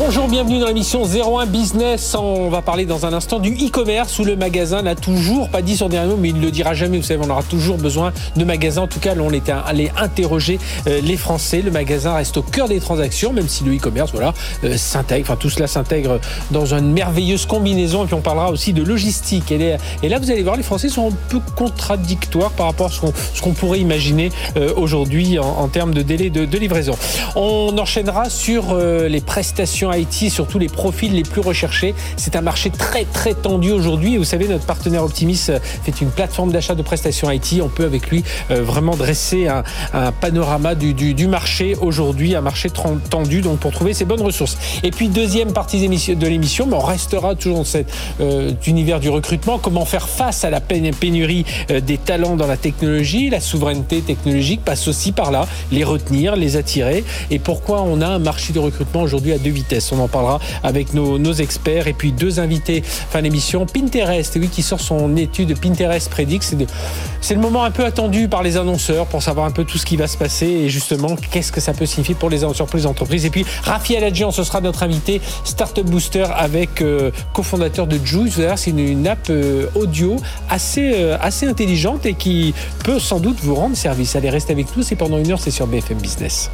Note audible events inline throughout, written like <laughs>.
Bonjour, bienvenue dans l'émission 01 Business. On va parler dans un instant du e-commerce où le magasin n'a toujours pas dit son dernier mot, mais il ne le dira jamais. Vous savez, on aura toujours besoin de magasins. En tout cas, on était allé interroger euh, les Français. Le magasin reste au cœur des transactions, même si le e-commerce, voilà, euh, s'intègre. Enfin, tout cela s'intègre dans une merveilleuse combinaison. Et puis, on parlera aussi de logistique. Et, là, vous allez voir, les Français sont un peu contradictoires par rapport à ce qu'on pourrait imaginer euh, aujourd'hui en, termes de délai de, livraison. On enchaînera sur les prestations IT, surtout les profils les plus recherchés. C'est un marché très très tendu aujourd'hui. Vous savez, notre partenaire Optimis euh, fait une plateforme d'achat de prestations IT. On peut avec lui euh, vraiment dresser un, panorama du, marché aujourd'hui, un marché tendu, donc pour trouver ces bonnes ressources. Et puis deuxième partie de l'émission, mais on restera toujours dans cet euh, univers du recrutement. Comment faire face à la pénurie des talents dans la technologie La souveraineté technologique passe aussi par là. Les retenir, les attirer. Et pourquoi on a un marché de recrutement aujourd'hui à deux vitesses? On en parlera avec nos, experts. Et puis deux invités fin d'émission. Pinterest, oui, qui sort son étude Pinterest Predict. C'est le moment un peu attendu par les annonceurs pour savoir un peu tout ce qui va se passer et justement qu'est-ce que ça peut signifier pour les entreprises. Et puis Raphaël Adjian, ce sera notre invité Startup Booster avec euh, cofondateur de Juice. C'est une, une, app euh, audio assez, euh, assez intelligente et qui peut sans doute vous rendre service. Allez, restez avec nous. C'est pendant une heure, c'est sur BFM Business.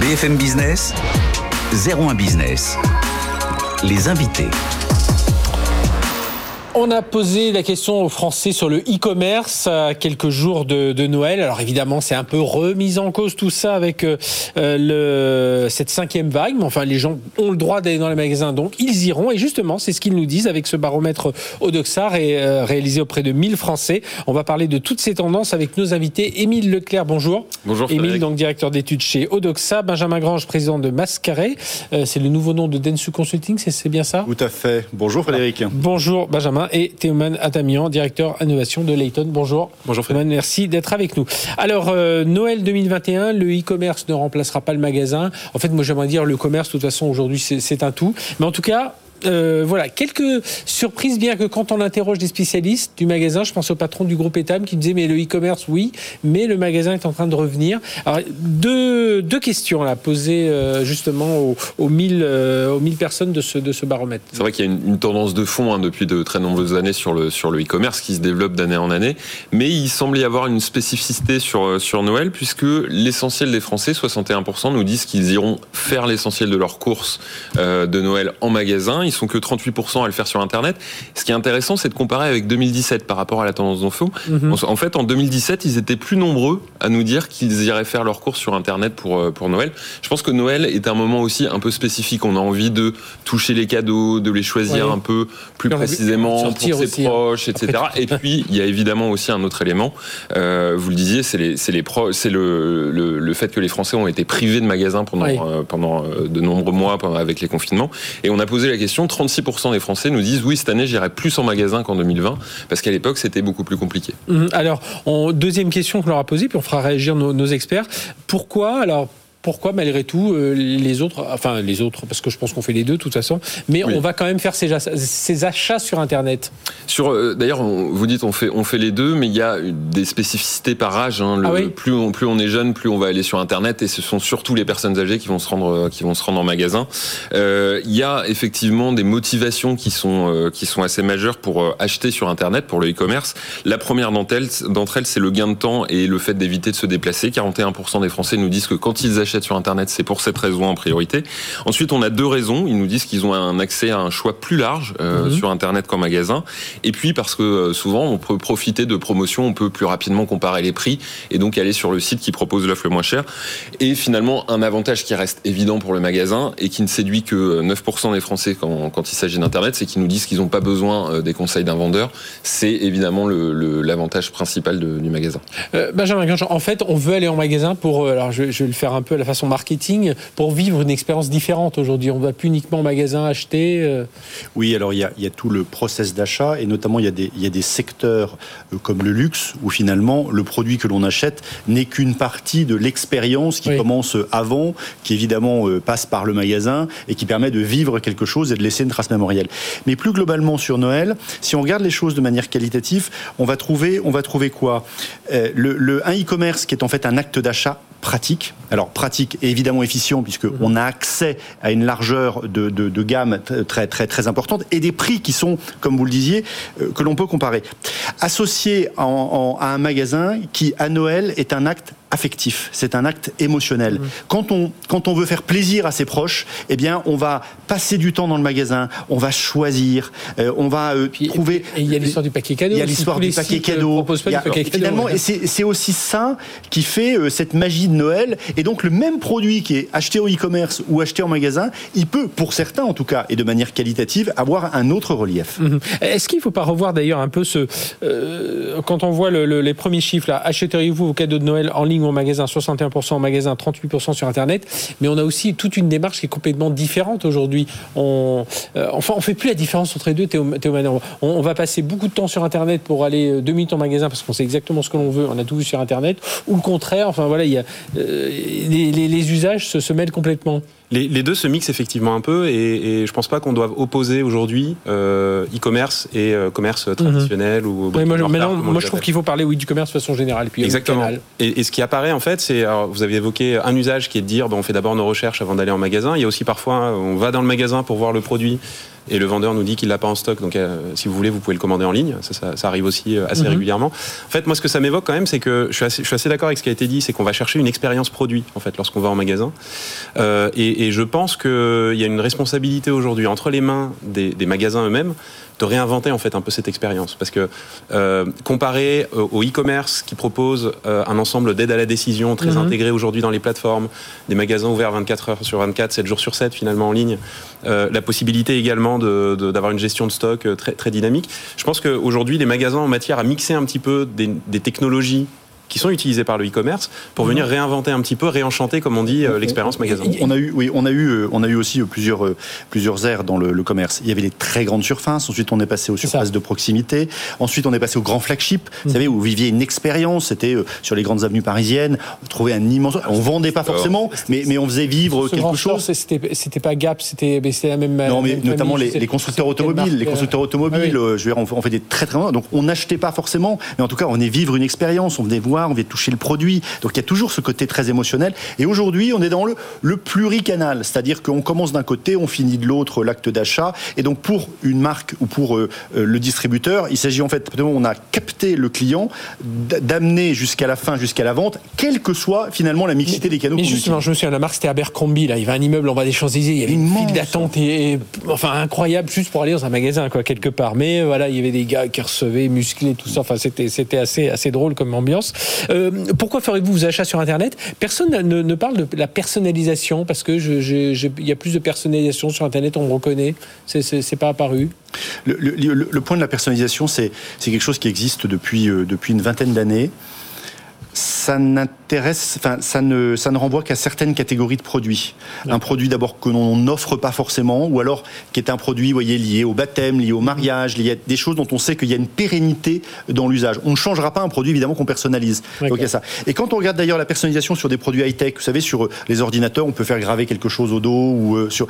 BFM Business 01 Business. Les invités. On a posé la question aux Français sur le e-commerce à quelques jours de, Noël. Alors évidemment, c'est un peu remis en cause tout ça avec euh, le, cette cinquième vague. Mais enfin, les gens ont le droit d'aller dans les magasins, donc ils iront. Et justement, c'est ce qu'ils nous disent avec ce baromètre Odoxar et, euh, réalisé auprès de 1000 Français. On va parler de toutes ces tendances avec nos invités. Émile Leclerc, bonjour. Bonjour. Émile, donc directeur d'études chez Odoxa. Benjamin Grange, président de Mascaré. Euh, c'est le nouveau nom de Densu Consulting, c'est bien ça? Tout à fait. Bonjour Frédéric. Bonjour Benjamin et Théoman Atamian, directeur innovation de Layton. Bonjour. Bonjour Frédéric. Merci d'être avec nous. Alors, euh, Noël 2021, le e-commerce ne remplacera pas le magasin. En fait, moi j'aimerais dire le commerce, de toute façon, aujourd'hui, c'est un tout. Mais en tout cas, euh, voilà, quelques surprises, bien que quand on interroge des spécialistes du magasin, je pense au patron du groupe Etam qui disait mais le e-commerce, oui, mais le magasin est en train de revenir. Alors, deux, deux questions à poser euh, justement aux, aux, 1000, euh, aux 1000 personnes de ce, de ce baromètre. C'est vrai qu'il y a une, tendance de fond hein, depuis de très nombreuses années sur le, sur le e-commerce qui se développe d'année en année, mais il semble y avoir une spécificité sur, sur Noël puisque l'essentiel des Français, 61%, nous disent qu'ils iront faire l'essentiel de leurs courses de Noël en magasin sont que 38% à le faire sur Internet. Ce qui est intéressant, c'est de comparer avec 2017 par rapport à la tendance d'info. Mhm. En fait, en 2017, ils étaient plus nombreux à nous dire qu'ils iraient faire leurs courses sur Internet pour, euh, pour Noël. Je pense que Noël est un moment aussi un peu spécifique. On a envie de toucher les cadeaux, de les choisir un peu plus précisément pour ses hein. proches, etc. Et puis, il y a évidemment aussi un autre élément. Euh, vous le disiez, c'est les, c'est le, le, fait que les Français ont été privés de magasins pendant, euh, pendant de nombreux mois avec les confinements. Et on a posé la question 36% des Français nous disent oui, cette année, j'irai plus en magasin qu'en 2020, parce qu'à l'époque, c'était beaucoup plus compliqué. Hum, alors, deuxième question qu'on leur a posée, puis on fera réagir nos, nos experts. Pourquoi alors pourquoi malgré tout euh, les autres, enfin les autres, parce que je pense qu'on fait les deux de toute façon, mais on va quand même faire ces, achats sur Internet. Sur, euh, d'ailleurs, vous dites on fait on fait les deux, mais il y a des spécificités par âge. Hein. Le, ah plus on plus on est jeune, plus on va aller sur Internet, et ce sont surtout les personnes âgées qui vont se rendre euh, qui vont se rendre en magasin. Il y a effectivement des motivations qui sont qui sont assez majeures pour acheter sur Internet pour le e-commerce. La première d'entre elles, d'entre elles, c'est le gain de temps et le fait d'éviter de se déplacer. 41% des Français nous disent que quand ils achètent sur Internet, c'est pour cette raison en priorité. Ensuite, on a deux raisons. Ils nous disent qu'ils ont un accès à un choix plus large euh, mhm. sur Internet qu'en magasin. Et puis parce que euh, souvent, on peut profiter de promotions, on peut plus rapidement comparer les prix et donc aller sur le site qui propose l'offre le moins cher. Et finalement, un avantage qui reste évident pour le magasin et qui ne séduit que 9% des Français quand, quand il s'agit d'Internet, c'est qu'ils nous disent qu'ils n'ont pas besoin euh, des conseils d'un vendeur. C'est évidemment l'avantage le, principal du magasin. Benjamin en fait, on veut aller en magasin pour, alors je, je vais le faire un peu à la la façon marketing pour vivre une expérience différente aujourd'hui On ne va plus uniquement au magasin acheter. Euh. Oui, alors il y, a, tout le process d'achat et notamment il y a des, il y a des secteurs comme le luxe où finalement le produit que l'on achète n'est qu'une partie de l'expérience qui commence avant, qui évidemment passe par le magasin et qui permet de vivre quelque chose et de laisser une trace mémorielle. Mais plus globalement sur Noël, si on regarde les choses de manière qualitative, on va trouver, on va trouver quoi? Euh, le, un e-commerce qui est en fait un acte d'achat pratique. Alors pratique et évidemment efficient puisque mhm. on a accès à une largeur de, de, gamme très très très importante et des prix qui sont, comme vous le disiez, euh, que l'on peut comparer. Associé à un magasin qui à Noël est un acte affectif, c'est un acte émotionnel. Mhm. Quand, on, quand on veut faire plaisir à ses proches, eh bien, on va passer du temps dans le magasin, on va choisir, euh, on va euh, trouver. Et il y a l'histoire du paquet cadeau. Il y a l'histoire du paquet cadeau. finalement, et c'est aussi ça qui fait euh, cette magie de Noël. Et donc, le même produit qui est acheté au e-commerce ou acheté en magasin, il peut, pour certains en tout cas, et de manière qualitative, avoir un autre relief. Mhm. Est-ce qu'il ne faut pas revoir d'ailleurs un peu ce. quand on voit les premiers chiffres, là, achèteriez-vous vos cadeaux de Noël en ligne au magasin, 61% en magasin, 38% sur Internet. Mais on a aussi toute une démarche qui est complètement différente aujourd'hui. On, euh, enfin, on fait plus la différence entre les deux, Théo, Théo on, on, va passer beaucoup de temps sur Internet pour aller euh, deux minutes en magasin parce qu'on sait exactement ce que l'on veut. On a tout vu sur Internet. Ou le contraire. Enfin voilà, il y a, euh, les, usages se mêlent complètement. Les, deux se mixent effectivement un peu et, et je pense pas qu'on doive opposer aujourd'hui euh, e-commerce et euh, commerce mhm. traditionnel ou. moi, moi je trouve qu'il faut parler oui du commerce de façon générale. Puis, Exactement. Et, et, ce qui apparaît en fait, c'est vous avez évoqué un usage qui est de dire on fait d'abord nos recherches avant d'aller en magasin. Il y a aussi parfois on va dans le magasin pour voir le produit et le vendeur nous dit qu'il l'a pas en stock. Donc, euh, si vous voulez, vous pouvez le commander en ligne. Ça, ça, arrive aussi euh, assez mhm. régulièrement. En fait, moi, ce que ça m'évoque quand même, c'est que je suis assez, assez d'accord avec ce qui a été dit, c'est qu'on va chercher une expérience produit en fait lorsqu'on va en magasin. Euh, et, et, je pense qu'il y a une responsabilité aujourd'hui entre les mains des, des magasins eux-mêmes de réinventer en fait un peu cette expérience. Parce que euh, comparé au e-commerce qui propose euh, un ensemble d'aides à la décision très mhm. intégré aujourd'hui dans les plateformes, des magasins ouverts 24 heures sur 24, 7 jours sur 7 finalement en ligne, euh, la possibilité également d'avoir de, d'avoir une gestion de stock très, très dynamique. Je pense qu'aujourd'hui les magasins en matière à mixer un petit peu des, des technologies qui sont utilisés par le e-commerce pour venir réinventer un petit peu, réenchanter, comme on dit, euh, l'expérience magasin. On a eu, oui, on a eu, euh, on a eu aussi euh, plusieurs, plusieurs aires dans le, commerce. Il y avait les très grandes surfaces. Ensuite, on est passé aux surfaces de proximité. Ensuite, on est passé aux grands flagships. Vous mm. savez, où vous viviez une expérience. C'était sur les grandes avenues parisiennes. Vous trouvez un immense. On vendait pas forcément, mais, mais on faisait vivre quelque chose. C'était pas Gap, c'était la même. Non, mais notamment les, constructeurs automobiles. Les constructeurs automobiles, je veux dire, on, fait des très très. Donc, on n'achetait pas forcément, mais en tout cas, on est vivre une expérience. On venait voir on vient toucher le produit. Donc il y a toujours ce côté très émotionnel. Et aujourd'hui, on est dans le, le pluricanal, c'est-à-dire qu'on commence d'un côté, on finit de l'autre l'acte d'achat. Et donc pour une marque ou pour euh, euh, le distributeur, il s'agit en fait, on a capté le client, d'amener jusqu'à la fin, jusqu'à la vente, quelle que soit finalement la mixité des canaux. Mais justement, je me souviens, la marque c'était Abercrombie, là, il y avait un immeuble en bas des Champs-Élysées, il y avait une file d'attente et, enfin incroyable juste pour aller dans un magasin quoi quelque part. Mais euh, voilà, il y avait des gars qui recevaient musclés tout ça. Enfin c'était c'était assez assez drôle comme ambiance. Euh, pourquoi ferez-vous vos achats sur Internet? Personne ne, parle de la personnalisation parce que il y a plus de personnalisation sur Internet, on me reconnaît. C'est pas apparu. Le, point de la personnalisation, c'est quelque chose qui existe depuis, euh, depuis une vingtaine d'années ça n'intéresse, enfin, ça ne, ça ne renvoie qu'à certaines catégories de produits. Un produit d'abord que l'on n'offre pas forcément, ou alors qui est un produit, voyez, lié au baptême, lié au mariage, lié à des choses dont on sait qu'il y a une pérennité dans l'usage. On ne changera pas un produit évidemment qu'on personnalise. Donc il y a ça. Et quand on regarde d'ailleurs la personnalisation sur des produits high-tech, vous savez, sur euh, les ordinateurs, on peut faire graver quelque chose au dos ou euh, sur.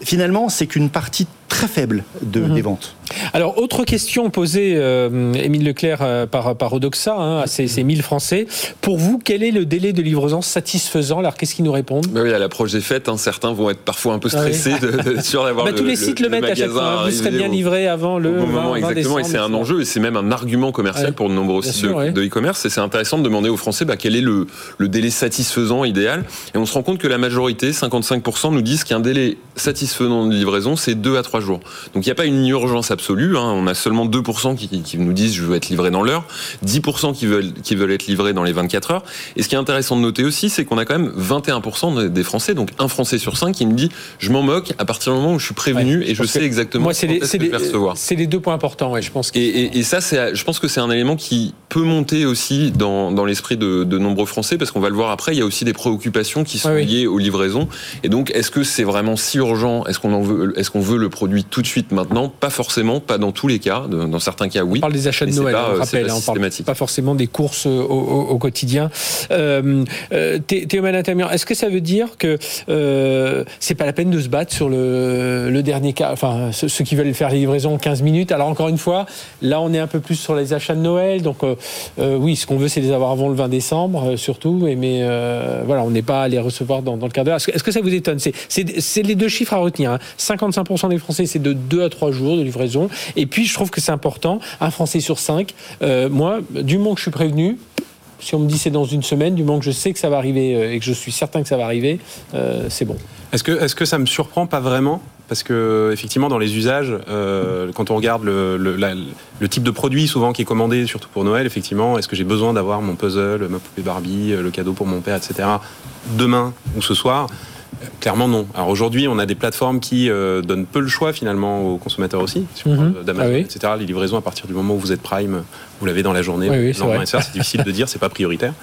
Finalement, c'est qu'une partie très faible de, mhm. des ventes. Alors, autre question posée, euh, Émile Leclerc, euh, par, par Odoxa, hein, à ces, ces 1000 Français. Pour vous, quel est le délai de livraison satisfaisant Alors, qu'est-ce qu'ils nous répondent bah Oui, à l'approche des fêtes, hein, certains vont être parfois un peu stressés ah de, sûr d'avoir bah, Tous les sites le, mettent à chaque fois. Vous serez bien livré avant le. moment, exactement. et c'est un enjeu, et c'est même un argument commercial pour de nombreux sites de e-commerce. et c'est intéressant de demander aux Français bah, quel est le, le délai satisfaisant idéal. Et on se rend compte que la majorité, 55%, nous disent qu'un délai satisfaisant de livraison, c'est 2 à 3 jours. Donc il n'y a pas une urgence absolue. Hein. On a seulement 2% qui, qui, nous disent je veux être livré dans l'heure, 10% qui veulent, qui veulent être livrés dans les 24 24 heures. Et ce qui est intéressant de noter aussi, c'est qu'on a quand même 21% des Français, donc un Français sur cinq, qui me dit je m'en moque à partir du moment où je suis prévenu et je sais exactement moi, c'est les, C'est les deux points importants, ouais, je pense. et, et, ça, je pense que c'est un élément qui peut monter aussi dans, dans l'esprit de, de, nombreux Français, parce qu'on va le voir après, il y a aussi des préoccupations qui sont liées aux livraisons. Et donc, est-ce que c'est vraiment si urgent? Est-ce qu'on veut Est-ce qu'on veut le produit tout de suite maintenant? Pas forcément, pas dans tous les cas. Dans certains cas, oui. On parle des achats de Noël, on rappelle, pas, hein, on parle pas forcément des courses au, au, quotidien. Euh, euh, est-ce que ça veut dire que euh, c'est pas la peine de se battre sur le, dernier cas, enfin ceux qui veulent faire les livraisons en 15 minutes? Alors encore une fois, là on est un peu plus sur les achats de Noël, donc euh, euh, oui, ce qu'on veut c'est les avoir avant le 20 décembre surtout, et, mais voilà, on n'est pas à les recevoir dans, le quart d'heure. Est-ce que, ça vous étonne? C'est les deux chiffres à retenir. 55% hein. des Français c'est de 2 à 3 jours de livraison, et puis je trouve que c'est important, un Français sur 5, moi, du moment que je suis prévenu, si on me dit c'est dans une semaine, du moment que je sais que ça va arriver euh, et que je suis certain que ça va arriver, euh, c'est bon. Est-ce que, est que ça me surprend pas vraiment? Parce que effectivement dans les usages, euh, quand on regarde le, le, type de produit souvent qui est commandé, surtout pour Noël, effectivement, est-ce que j'ai besoin d'avoir mon puzzle, ma poupée Barbie, le cadeau pour mon père, etc. demain ou ce soir? Clairement non. Alors aujourd'hui, on a des plateformes qui euh, donnent peu le choix finalement aux consommateurs aussi, sur mhm. d'Amazon, ah etc. Les livraisons à partir du moment où vous êtes Prime, vous l'avez dans la journée. Oui, c'est difficile de dire, c'est pas prioritaire.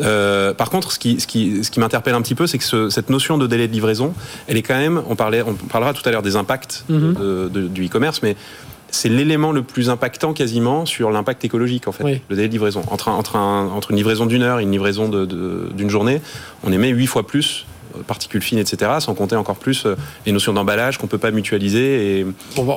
Euh, par contre, ce qui, ce qui, ce qui m'interpelle un petit peu, c'est que cette notion de délai de livraison, elle est quand même, on, parlait, on parlera tout à l'heure des impacts mhm. du e-commerce, mais c'est l'élément le plus impactant quasiment sur l'impact écologique en fait, le délai de livraison. Entre, entre, entre une livraison d'une heure et une livraison d'une journée, on émet huit fois plus particules fines, etc., sans compter encore plus euh, les notions d'emballage qu'on ne peut pas mutualiser. Et, on, va,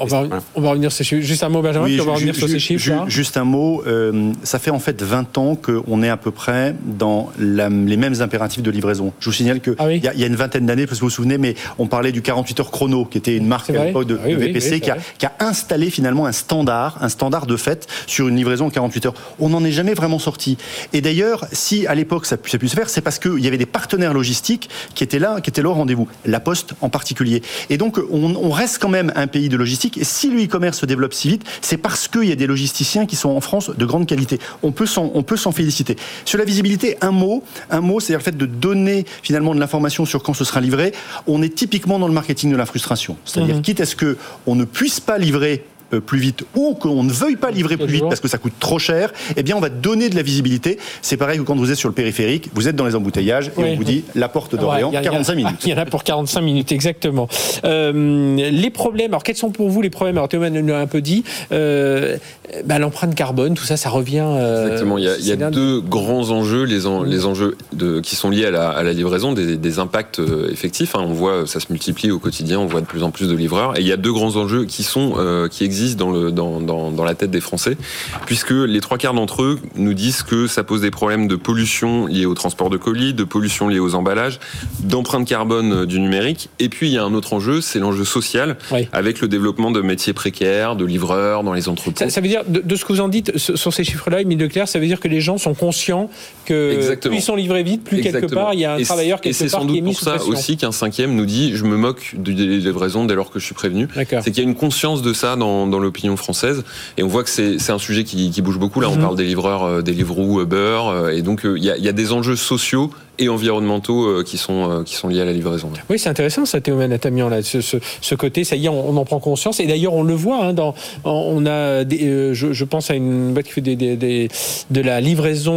on, va, revenir sur Juste un mot, Benjamin, on va revenir sur ces chiffres. juste un mot, euh, ça fait en fait 20 ans qu'on est à peu près dans les mêmes impératifs de livraison. Je vous signale qu'il ah y, a une vingtaine d'années, parce que vous vous souvenez, mais on parlait du 48 heures chrono, qui était une marque à l'époque de, ah VPC, qui, a, qui, a, installé finalement un standard, un standard de fait sur une livraison en 48 heures. On n'en est jamais vraiment sorti. Et d'ailleurs, si à l'époque ça, ça a pu se faire, c'est parce qu'il y avait des partenaires logistiques qui étaient là, qui étaient là au rendez-vous. La Poste en particulier. Et donc, on, reste quand même un pays de logistique. Et si le e-commerce se développe si vite, c'est parce qu'il y a des logisticiens qui sont en France de grande qualité. On peut s'en, on peut s'en féliciter. Sur la visibilité, un mot, un mot, c'est le fait de donner finalement de l'information sur quand ce sera livré. On est typiquement dans le marketing de la frustration. C'est-à-dire, mmh. quitte à ce que on ne puisse pas livrer plus vite ou qu'on ne veuille pas livrer plus vite parce que ça coûte trop cher, eh bien on va donner de la visibilité. C'est pareil que quand vous êtes sur le périphérique, vous êtes dans les embouteillages et on vous dit la porte d'Orient, 45 minutes. <laughs> Il y en a pour 45 minutes, exactement. Euh, les problèmes, alors quels sont pour vous les problèmes? Alors Théo nous l'a un peu dit, euh, bah, l'empreinte carbone, tout ça, ça revient. exactement, il y a, deux grands enjeux, les, les enjeux de, qui sont liés à la, livraison, des, impacts effectifs. Hein. on voit, ça se multiplie au quotidien, on voit de plus en plus de livreurs. Et il y a deux grands enjeux qui, sont, qui existent dans, le, dans, dans, dans, la tête des Français, puisque les trois quarts d'entre eux nous disent que ça pose des problèmes de pollution liés au transport de colis, de pollution liée aux emballages, d'empreinte carbone euh, du numérique. Et puis il y a un autre enjeu, c'est l'enjeu social, avec le développement de métiers précaires, de livreurs dans les entreprises. Ça, veut dire, de, ce que vous en dites sur ces chiffres-là, Émile Leclerc, ça veut dire que les gens sont conscients que plus ils sont livrés vite, plus quelque part il y a un travailleur quelque part qui est pression. C'est sans doute pour ça aussi qu'un cinquième nous dit je me moque des livraisons dès lors que je suis prévenu. C'est qu'il y a une conscience de ça dans, dans l'opinion française. Et on voit que c'est un sujet qui, bouge beaucoup. Là, on mhm. parle des livreurs, euh, des livres Uber. Euh, et donc, euh, il y a des enjeux sociaux et environnementaux euh, qui sont, euh, qui sont liés à la livraison. Oui, c'est intéressant ça, Théo Manatamian, là, ce, ce, côté, ça y est, on, en prend conscience. Et d'ailleurs, on le voit, hein, dans, on a des, euh, je, pense à une boîte qui fait des, des, de la livraison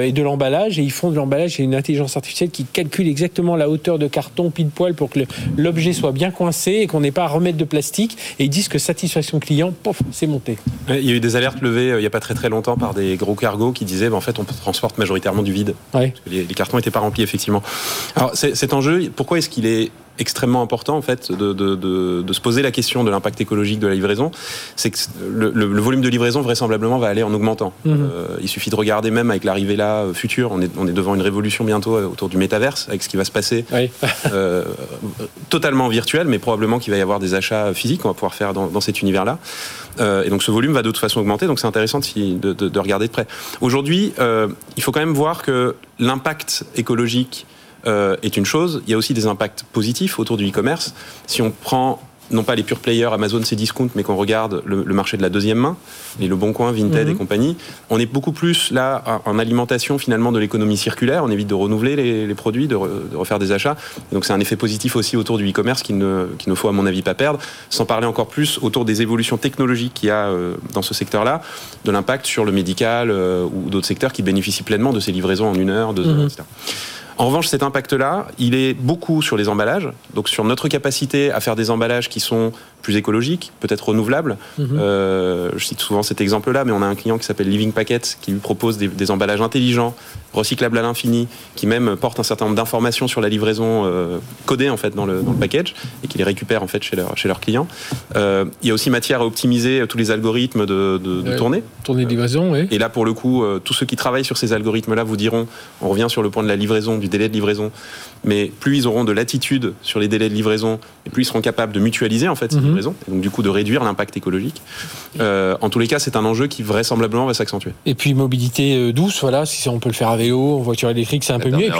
et de l'emballage, et ils font de l'emballage, et une intelligence artificielle qui calcule exactement la hauteur de carton pile poil pour que l'objet soit bien coincé et qu'on n'ait pas à remettre de plastique. Et ils disent que satisfaction client, pof, c'est monté. Il y a eu des alertes levées il n'y a pas très très longtemps par des gros cargos qui disaient, ben, en fait, on transporte majoritairement du vide. Parce que les, les cartons étaient pas rempli effectivement. Alors cet enjeu, pourquoi est-ce qu'il est extrêmement important en fait de, de, de, de se poser la question de l'impact écologique de la livraison, c'est que le, le, volume de livraison vraisemblablement va aller en augmentant. Mhm. Euh, il suffit de regarder même avec l'arrivée là euh, future, on est, on est devant une révolution bientôt euh, autour du métaverse, avec ce qui va se passer, euh, totalement virtuel, mais probablement qu'il va y avoir des achats physiques qu'on va pouvoir faire dans, dans cet univers-là. Euh, et donc ce volume va de toute façon augmenter, donc c'est intéressant de, de, de, regarder de près. Aujourd'hui, il faut quand même voir que l'impact écologique euh, est une chose. Il y a aussi des impacts positifs autour du e-commerce. Si on prend non pas les pure players, Amazon, c'est discount, mais qu'on regarde le, marché de la deuxième main, les Le Bon Coin, Vinted et mhm. compagnie, on est beaucoup plus là en alimentation finalement de l'économie circulaire. On évite de renouveler les, produits, de, refaire des achats. donc c'est un effet positif aussi autour du e-commerce qu'il ne, ne faut à mon avis pas perdre. Sans parler encore plus autour des évolutions technologiques qu'il y a euh, dans ce secteur-là, de l'impact sur le médical euh, ou d'autres secteurs qui bénéficient pleinement de ces livraisons en une heure, deux heures, mhm. etc. En revanche, cet impact-là, il est beaucoup sur les emballages, donc sur notre capacité à faire des emballages qui sont plus écologiques, peut-être renouvelables. Mhm. Euh, je cite souvent cet exemple-là, mais on a un client qui s'appelle Living Packet qui lui propose des, emballages intelligents, recyclables à l'infini, qui même porte un certain nombre d'informations sur la livraison euh, codée en fait dans le, package et qui les récupère en fait chez, leur, chez leurs clients. Euh, il y a aussi matière à optimiser tous les algorithmes de, de, tournée. Tournée de livraison, oui. Et là, pour le coup, tous ceux qui travaillent sur ces algorithmes-là vous diront, on revient sur le point de la livraison, du délai de livraison, mais plus ils auront de latitude sur les délais de livraison, et plus ils seront capables de mutualiser en fait ces mhm. livraisons, et donc du coup de réduire l'impact écologique. Euh, en tous les cas, c'est un enjeu qui vraisemblablement va s'accentuer. Et puis mobilité euh, douce, voilà, si on peut le faire à vélo, en voiture électrique, c'est un peu mieux.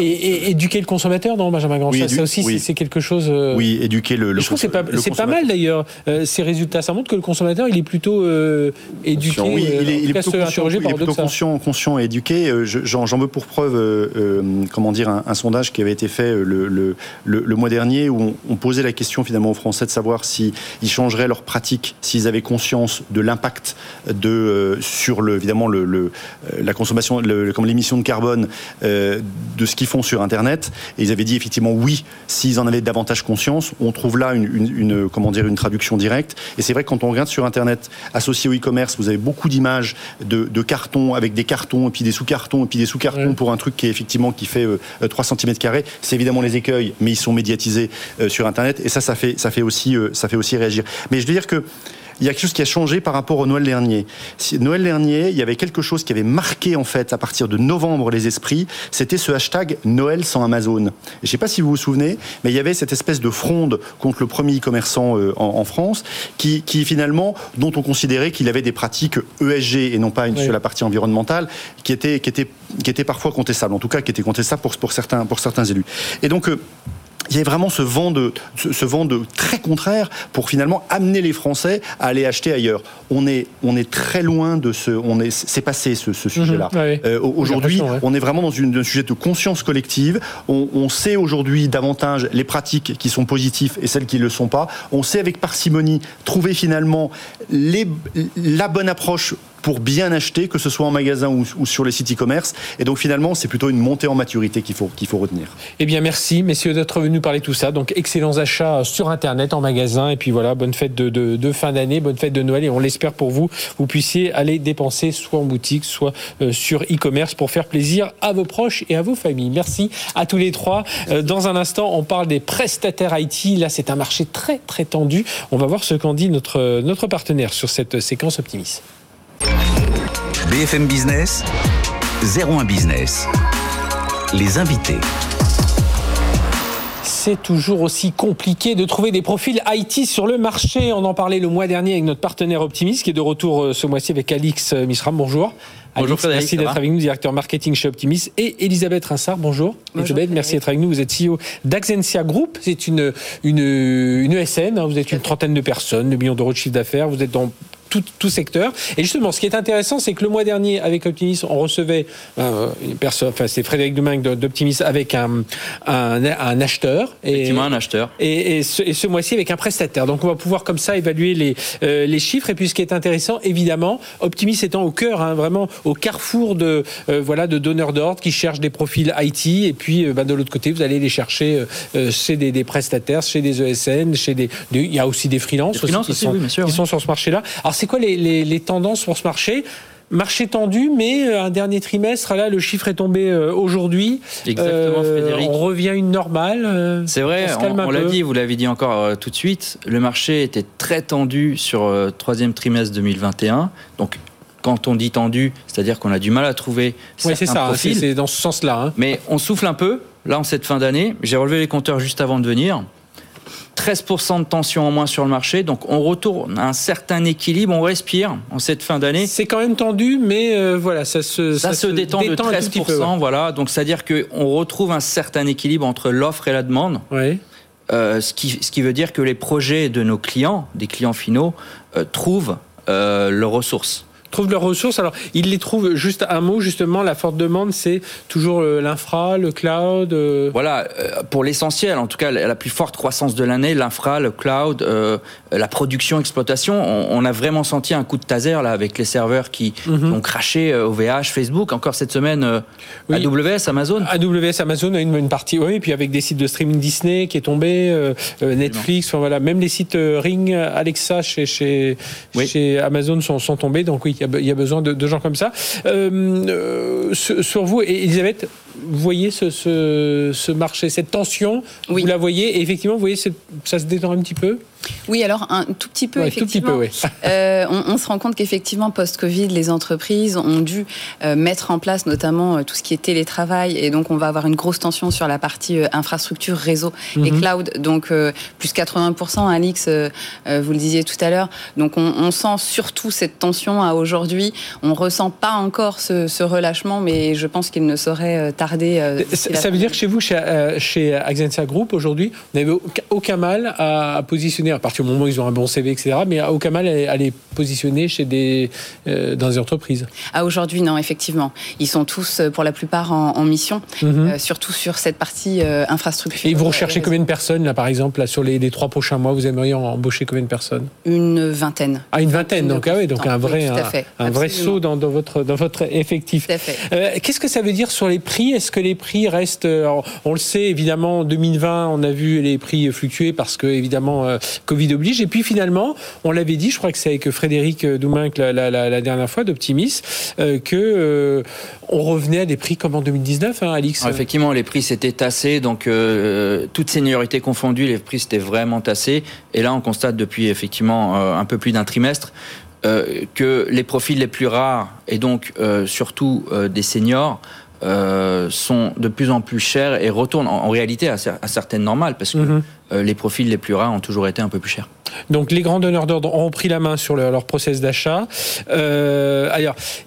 Et, éduquer le consommateur, non, Benjamin Grand, ça, aussi, c'est quelque chose. Euh, oui, éduquer le. je trouve c'est pas, pas, mal d'ailleurs. ces résultats, ça montre que le consommateur, il est plutôt éduqué. Oui, il est, plutôt, conscient, il est plutôt conscient, conscient, et éduqué. J'en veux pour preuve, comment dire, un, sondage qui avait été fait euh, le, le, mois dernier où on, posait la question finalement aux Français de savoir s'ils changeraient leur pratique, s'ils avaient conscience de l'impact de euh, sur le évidemment le, euh, la consommation, comme l'émission de carbone de ce qu'ils font sur Internet. Et ils avaient dit effectivement oui s'ils en avaient davantage conscience. On trouve là une, comment dire une traduction directe. Et c'est vrai que quand on regarde sur Internet associé au e-commerce, vous avez beaucoup d'images de, cartons avec des cartons et puis des sous-cartons et puis des sous-cartons pour un truc qui est effectivement qui fait 3 cm carrés. C'est évidemment les écueils, mais ils sont médiatisés euh, sur Internet. Et ça, ça fait, ça fait, aussi, euh, ça fait aussi réagir. Mais je veux dire que il y a quelque chose qui a changé par rapport au Noël dernier. Noël dernier, il y avait quelque chose qui avait marqué en fait à partir de novembre les esprits. C'était ce hashtag Noël sans Amazon. je ne sais pas si vous vous souvenez, mais il y avait cette espèce de fronde contre le premier e-commerçant euh, en, France, qui, finalement, dont on considérait qu'il avait des pratiques ESG et non pas sur la partie environnementale, qui étaient, qui étaient, qui étaient parfois contestables. En tout cas, qui étaient contestables pour, pour certains, pour certains élus. Et donc euh, il y a vraiment ce vent de ce vent de très contraire pour finalement amener les Français à aller acheter ailleurs. On est on est très loin de ce on est c'est passé ce, ce sujet-là. Mhm. Euh, aujourd'hui, on est vraiment dans une, un sujet de conscience collective. On, on sait aujourd'hui davantage les pratiques qui sont positives et celles qui ne le sont pas. On sait avec parcimonie trouver finalement les, la bonne approche pour bien acheter, que ce soit en magasin ou, sur les sites e-commerce. Et donc finalement, c'est plutôt une montée en maturité qu'il faut, qu'il faut retenir. Eh bien, merci messieurs d'être venus parler de tout ça. Donc excellents achats sur Internet, en magasin. Et puis voilà, bonne fête de, fin d'année, bonne fête de Noël. Et on l'espère pour vous, vous puissiez aller dépenser soit en boutique, soit euh, sur e-commerce pour faire plaisir à vos proches et à vos familles. Merci à tous les trois. Euh, dans un instant, on parle des prestataires IT. Là, c'est un marché très très tendu. On va voir ce qu'en dit notre, notre partenaire sur cette séquence optimiste. BFM Business, 01 Business. Les invités. C'est toujours aussi compliqué de trouver des profils IT sur le marché. On en parlait le mois dernier avec notre partenaire Optimis qui est de retour euh, ce mois-ci avec Alix euh, Misram. Bonjour. Bonjour Frédéric, merci d'être avec nous, directeur marketing chez Optimis. Et Elisabeth Rinsard, bonjour. bonjour Elisabeth, merci d'être avec nous. Vous êtes CEO d'Axensia Group. C'est une, une, une ESN. Hein. Vous êtes une trentaine de personnes, de millions d'euros de chiffre d'affaires. Vous êtes dans tout, secteur. Et justement, ce qui est intéressant, c'est que le mois dernier, avec Optimis, on recevait euh, une personne, enfin c'est Frédéric Domingue d'Optimis avec un, un, acheteur. Et, Effectivement, un acheteur. Et, ce, mois-ci avec un prestataire. Donc on va pouvoir comme ça évaluer les, euh, les chiffres. Et puis ce qui est intéressant, évidemment, Optimis étant au cœur, hein, vraiment au carrefour de euh, voilà de donneurs d'ordre qui cherchent des profils IT. Et puis bah, de l'autre côté, vous allez les chercher chez des, prestataires, chez des ESN, chez des, il y a aussi des freelances, aussi, qui, sont, qui sont sur ce marché-là. Alors c'est quoi les, tendances pour ce marché? Marché tendu, mais euh, un dernier trimestre, là, le chiffre est tombé euh, aujourd'hui. Exactement, euh, Frédéric. On revient à une normale. C'est vrai, on, l'a dit, vous l'avez dit encore tout de suite. Le marché était très tendu sur le troisième trimestre 2021. Donc, quand on dit tendu, c'est-à-dire qu'on a du mal à trouver oui, c'est ça, c'est dans ce sens-là. Hein. Mais on souffle un peu, là, en cette fin d'année. J'ai relevé les compteurs juste avant de venir. 13% de tension en moins sur le marché. Donc on retourne à un certain équilibre, on respire en cette fin d'année. C'est quand même tendu, mais euh, voilà, ça se, ça, se, détend, de 13%. Voilà, donc c'est-à-dire qu'on retrouve un certain équilibre entre l'offre et la demande. Oui. ce, qui, ce qui veut dire que les projets de nos clients, des clients finaux, trouvent leurs ressources trouvent leurs ressources. Alors, ils les trouvent, juste un mot, justement, la forte demande, c'est toujours euh, l'infra, le cloud euh. Voilà, euh, pour l'essentiel, en tout cas, la plus forte croissance de l'année, l'infra, le cloud, la production, exploitation. On, a vraiment senti un coup de taser, là, avec les serveurs qui mhm. ont craché OVH, Facebook, encore cette semaine, AWS, Amazon. AWS, Amazon a une, une, partie, oui, puis avec des sites de streaming Disney qui est tombé, Netflix, enfin, voilà, même les sites Ring, Alexa chez, chez, chez Amazon sont, sont tombés, donc oui, il y a besoin de, gens comme ça. Euh, euh, sur vous, Elisabeth, vous voyez ce, ce, marché, cette tension, vous la voyez, et effectivement, vous voyez, ça se détend un petit peu oui, alors un tout petit peu, effectivement. <laughs> Euh, on, se rend compte qu'effectivement, post-Covid, les entreprises ont dû euh, mettre en place notamment euh, tout ce qui est télétravail, et donc on va avoir une grosse tension sur la partie infrastructure, réseau et mhm. cloud, donc plus 80%, Alix, vous le disiez tout à l'heure. Donc on, sent surtout cette tension à aujourd'hui. On ressent pas encore ce, relâchement, mais je pense qu'il ne saurait tarder. Ça, veut dire que chez vous, chez, chez Group, aujourd'hui, vous n'avez aucun mal à positionner à partir du moment où ils ont un bon CV, etc. Mais aucun mal à les positionner chez des, euh, dans des entreprises. Ah, aujourd'hui, non, effectivement. Ils sont tous, euh, pour la plupart, en, mission, mhm. euh, surtout sur cette partie infrastructure. Et vous recherchez combien de personnes, là, par exemple, là, sur les, les, trois prochains mois Vous aimeriez embaucher combien de personnes? Une vingtaine. Ah, une vingtaine, donc, ah oui, donc un vrai, un, vrai saut dans, dans, votre, dans votre effectif. Qu'est-ce que ça veut dire sur les prix Est-ce que les prix restent. on le sait, évidemment, en 2020, on a vu les prix fluctuer parce que, évidemment, Covid oblige. Et puis finalement, on l'avait dit, je crois que c'est avec Frédéric Doumain la, la, dernière fois d'Optimis, euh, que euh, on revenait à des prix comme en 2019, hein, Alix. effectivement, les prix s'étaient tassés, donc euh, toutes seniorités confondues, les prix s'étaient vraiment tassés. Et là, on constate depuis effectivement un peu plus d'un trimestre que les profils les plus rares et donc surtout des seniors euh, sont de plus en plus chers et retournent en, réalité à, certaines normales parce que mhm. euh, les profils les plus rares ont toujours été un peu plus chers. Donc les grands donneurs d'ordre ont pris la main sur leur process d'achat. Euh,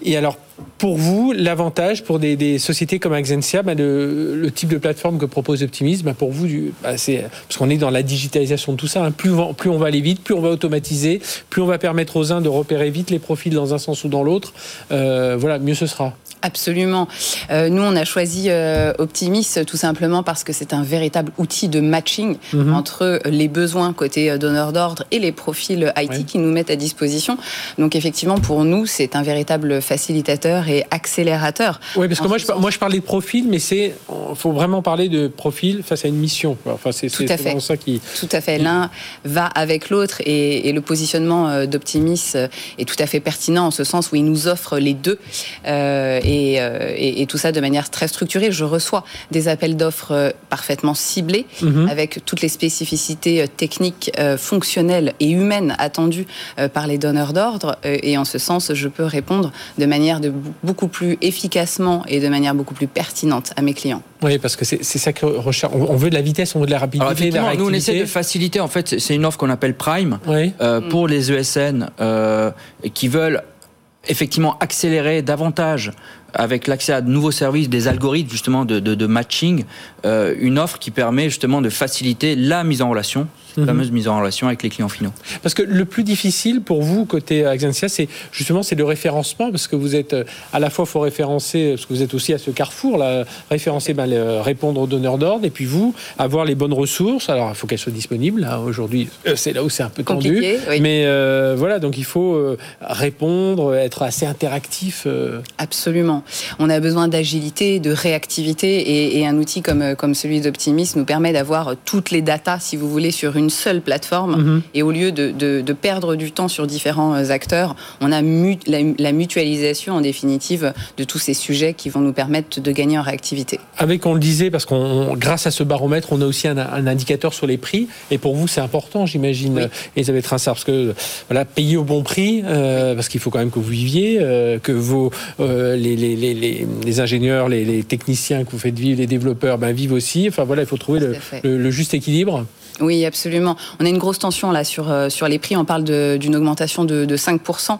et alors pour vous, l'avantage pour des, sociétés comme Axentia, bah, le, type de plateforme que propose Optimisme, bah, pour vous, bah, c'est parce qu'on est dans la digitalisation de tout ça. Hein, plus, on, plus on va aller vite, plus on va automatiser, plus on va permettre aux uns de repérer vite les profils dans un sens ou dans l'autre. voilà, mieux ce sera. Absolument. Euh, nous, on a choisi euh, Optimis tout simplement parce que c'est un véritable outil de matching mhm. entre les besoins côté euh, donneur d'ordre et les profils IT qui nous mettent à disposition. Donc, effectivement, pour nous, c'est un véritable facilitateur et accélérateur. Oui, parce que moi je, moi, je parlais de profil, mais c'est faut vraiment parler de profil face à une mission. Enfin, c'est vraiment ça qui. Tout à fait. L'un va avec l'autre et, le positionnement d'Optimis est tout à fait pertinent en ce sens où il nous offre les deux. Euh, et, tout ça de manière très structurée. Je reçois des appels d'offres euh, parfaitement ciblés, mhm. avec toutes les spécificités euh, techniques, fonctionnelles et humaines attendues par les donneurs d'ordre. Et en ce sens, je peux répondre de manière de beaucoup plus efficacement et de manière beaucoup plus pertinente à mes clients. Oui, parce que c'est ça que recherche. On veut de la vitesse, on veut de la rapidité. Alors, nous, on essaie de faciliter. En fait, c'est une offre qu'on appelle Prime pour les ESN qui veulent effectivement accélérer davantage avec l'accès à de nouveaux services, des algorithmes justement de, de, de matching, euh, une offre qui permet justement de faciliter la mise en relation, la mhm. fameuse mise en relation avec les clients finaux. Parce que le plus difficile pour vous côté Axentia, c'est justement c'est le référencement, parce que vous êtes euh, à la fois faut référencer, parce que vous êtes aussi à ce carrefour là, référencer, ben, répondre aux donneurs d'ordre, et puis vous avoir les bonnes ressources. Alors il faut qu'elles soient disponibles. Aujourd'hui, euh, c'est là où c'est un peu tendu, mais voilà, donc il faut répondre, être assez interactif. Absolument. On a besoin d'agilité, de réactivité et, un outil comme, comme celui d'Optimis nous permet d'avoir toutes les datas, si vous voulez, sur une seule plateforme. Mhm. Et au lieu de, perdre du temps sur différents acteurs, on a la, mutualisation en définitive de tous ces sujets qui vont nous permettre de gagner en réactivité. Avec, on le disait, parce qu'on grâce à ce baromètre, on a aussi un, indicateur sur les prix. Et pour vous, c'est important, j'imagine, Elisabeth Rinsard, parce que voilà, payer au bon prix, euh, parce qu'il faut quand même que vous viviez, euh, que vos, euh, les les, ingénieurs, les, techniciens que vous faites vivre, les développeurs, ben, vivent aussi. Enfin voilà, il faut trouver le juste équilibre. Oui, absolument. On a une grosse tension là sur, euh, sur les prix. On parle d'une augmentation de, de 5%.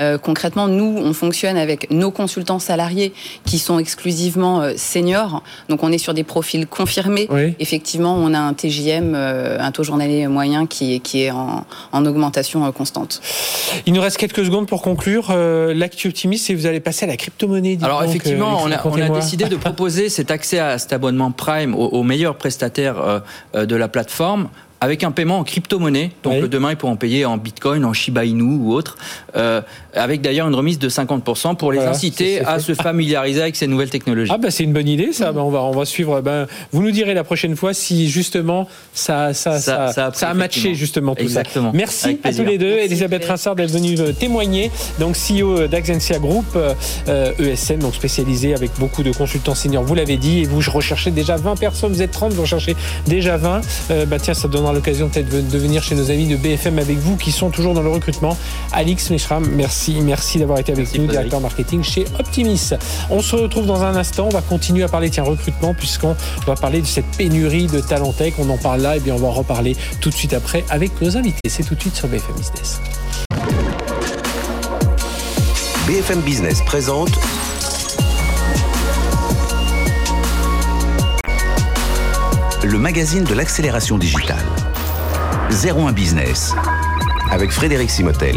Euh, concrètement, nous, on fonctionne avec nos consultants salariés qui sont exclusivement euh, seniors. Donc, on est sur des profils confirmés. Effectivement, on a un TJM, un taux journalier moyen qui, qui est en, en, augmentation constante. Il nous reste quelques secondes pour conclure. L'actu optimiste, c'est vous allez passer à la crypto-monnaie. Alors, effectivement, on a, on a décidé de <laughs> proposer cet accès à cet abonnement Prime aux meilleurs prestataires de la plateforme om avec un paiement en crypto-monnaie. Donc demain, ils pourront payer en bitcoin, en Shiba Inu ou autre. Euh, avec d'ailleurs une remise de 50% pour les inciter à se familiariser avec ces nouvelles technologies. Ah bah c'est une bonne idée ça. Bah, on va on va suivre. Ben, vous nous direz la prochaine fois si justement ça ça ça, ça, a, matché justement tout Exactement. Merci à tous les deux. Elisabeth Rinsard d'être venue euh, témoigner. Donc CEO d'Axensia Group euh, ESN donc spécialisé avec beaucoup de consultants seniors. Vous l'avez dit et vous je recherchez déjà 20 personnes. Vous êtes 30, vous recherchez déjà 20. bah tiens ça donnera l'occasion peut-être de venir chez nos amis de BFM avec vous qui sont toujours dans le recrutement. Alix Mishram, merci, merci d'avoir été avec nous, directeur marketing chez Optimis. On se retrouve dans un instant, on va continuer à parler tiens, recrutement puisqu'on va parler de cette pénurie de talent tech. On en parle là et bien on va en reparler tout de suite après avec nos invités. C'est tout de suite sur BFM Business. BFM Business présente le magazine de l'accélération digitale. 01 Business avec Frédéric Simotel.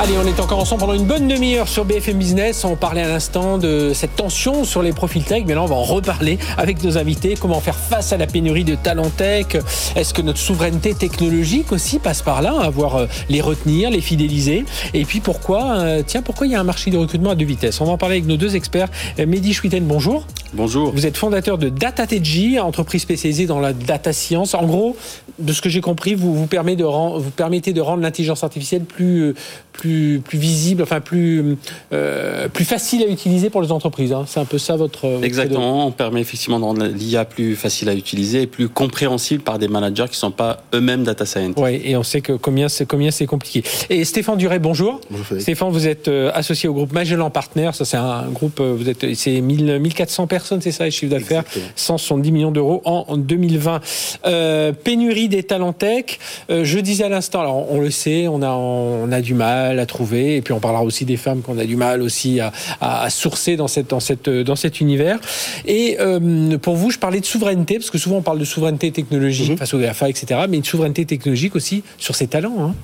Allez, on est encore ensemble pendant une bonne demi-heure sur BFM Business. On parlait à l'instant de cette tension sur les profils tech, mais là on va en reparler avec nos invités. Comment faire face à la pénurie de talent tech? Est-ce que notre souveraineté technologique aussi passe par là, à voir euh, les retenir, les fidéliser Et puis pourquoi, euh, tiens, pourquoi il y a un marché de recrutement à deux vitesses? On va en parler avec nos deux experts. Euh, Mehdi Chouiten, bonjour. Bonjour. Vous êtes fondateur de DataTG, entreprise spécialisée dans la data science. En gros, de ce que j'ai compris, vous vous, permettez de, vous permettez de rendre l'intelligence artificielle plus, plus, plus visible, enfin plus, euh, plus facile à utiliser pour les entreprises. Hein. C'est un peu ça votre. Exactement. On permet effectivement de rendre l'IA plus facile à utiliser et plus compréhensible par des managers qui ne sont pas eux-mêmes data scientists. Oui, et on sait que combien c'est combien c'est compliqué. Et Stéphane Duret, bonjour. Bonjour. Stéphane, vous êtes euh, associé au groupe Magellan Partners. Ça, c'est un groupe. Euh, vous êtes, c'est 1400 personnes, c'est ça, les chiffres d'affaires, 170 millions d'euros en 2020. Euh, pénurie des talents tech. je disais à l'instant, alors on le sait, on a on a du mal à trouver. Et puis on parlera aussi des femmes qu'on a du mal aussi à, à, sourcer dans, cette, dans, cette, dans cet univers. Et euh, pour vous, je parlais de souveraineté, parce que souvent on parle de souveraineté technologique mhm. face aux GAFA, etc. Mais une souveraineté technologique aussi sur ses talents. Hein,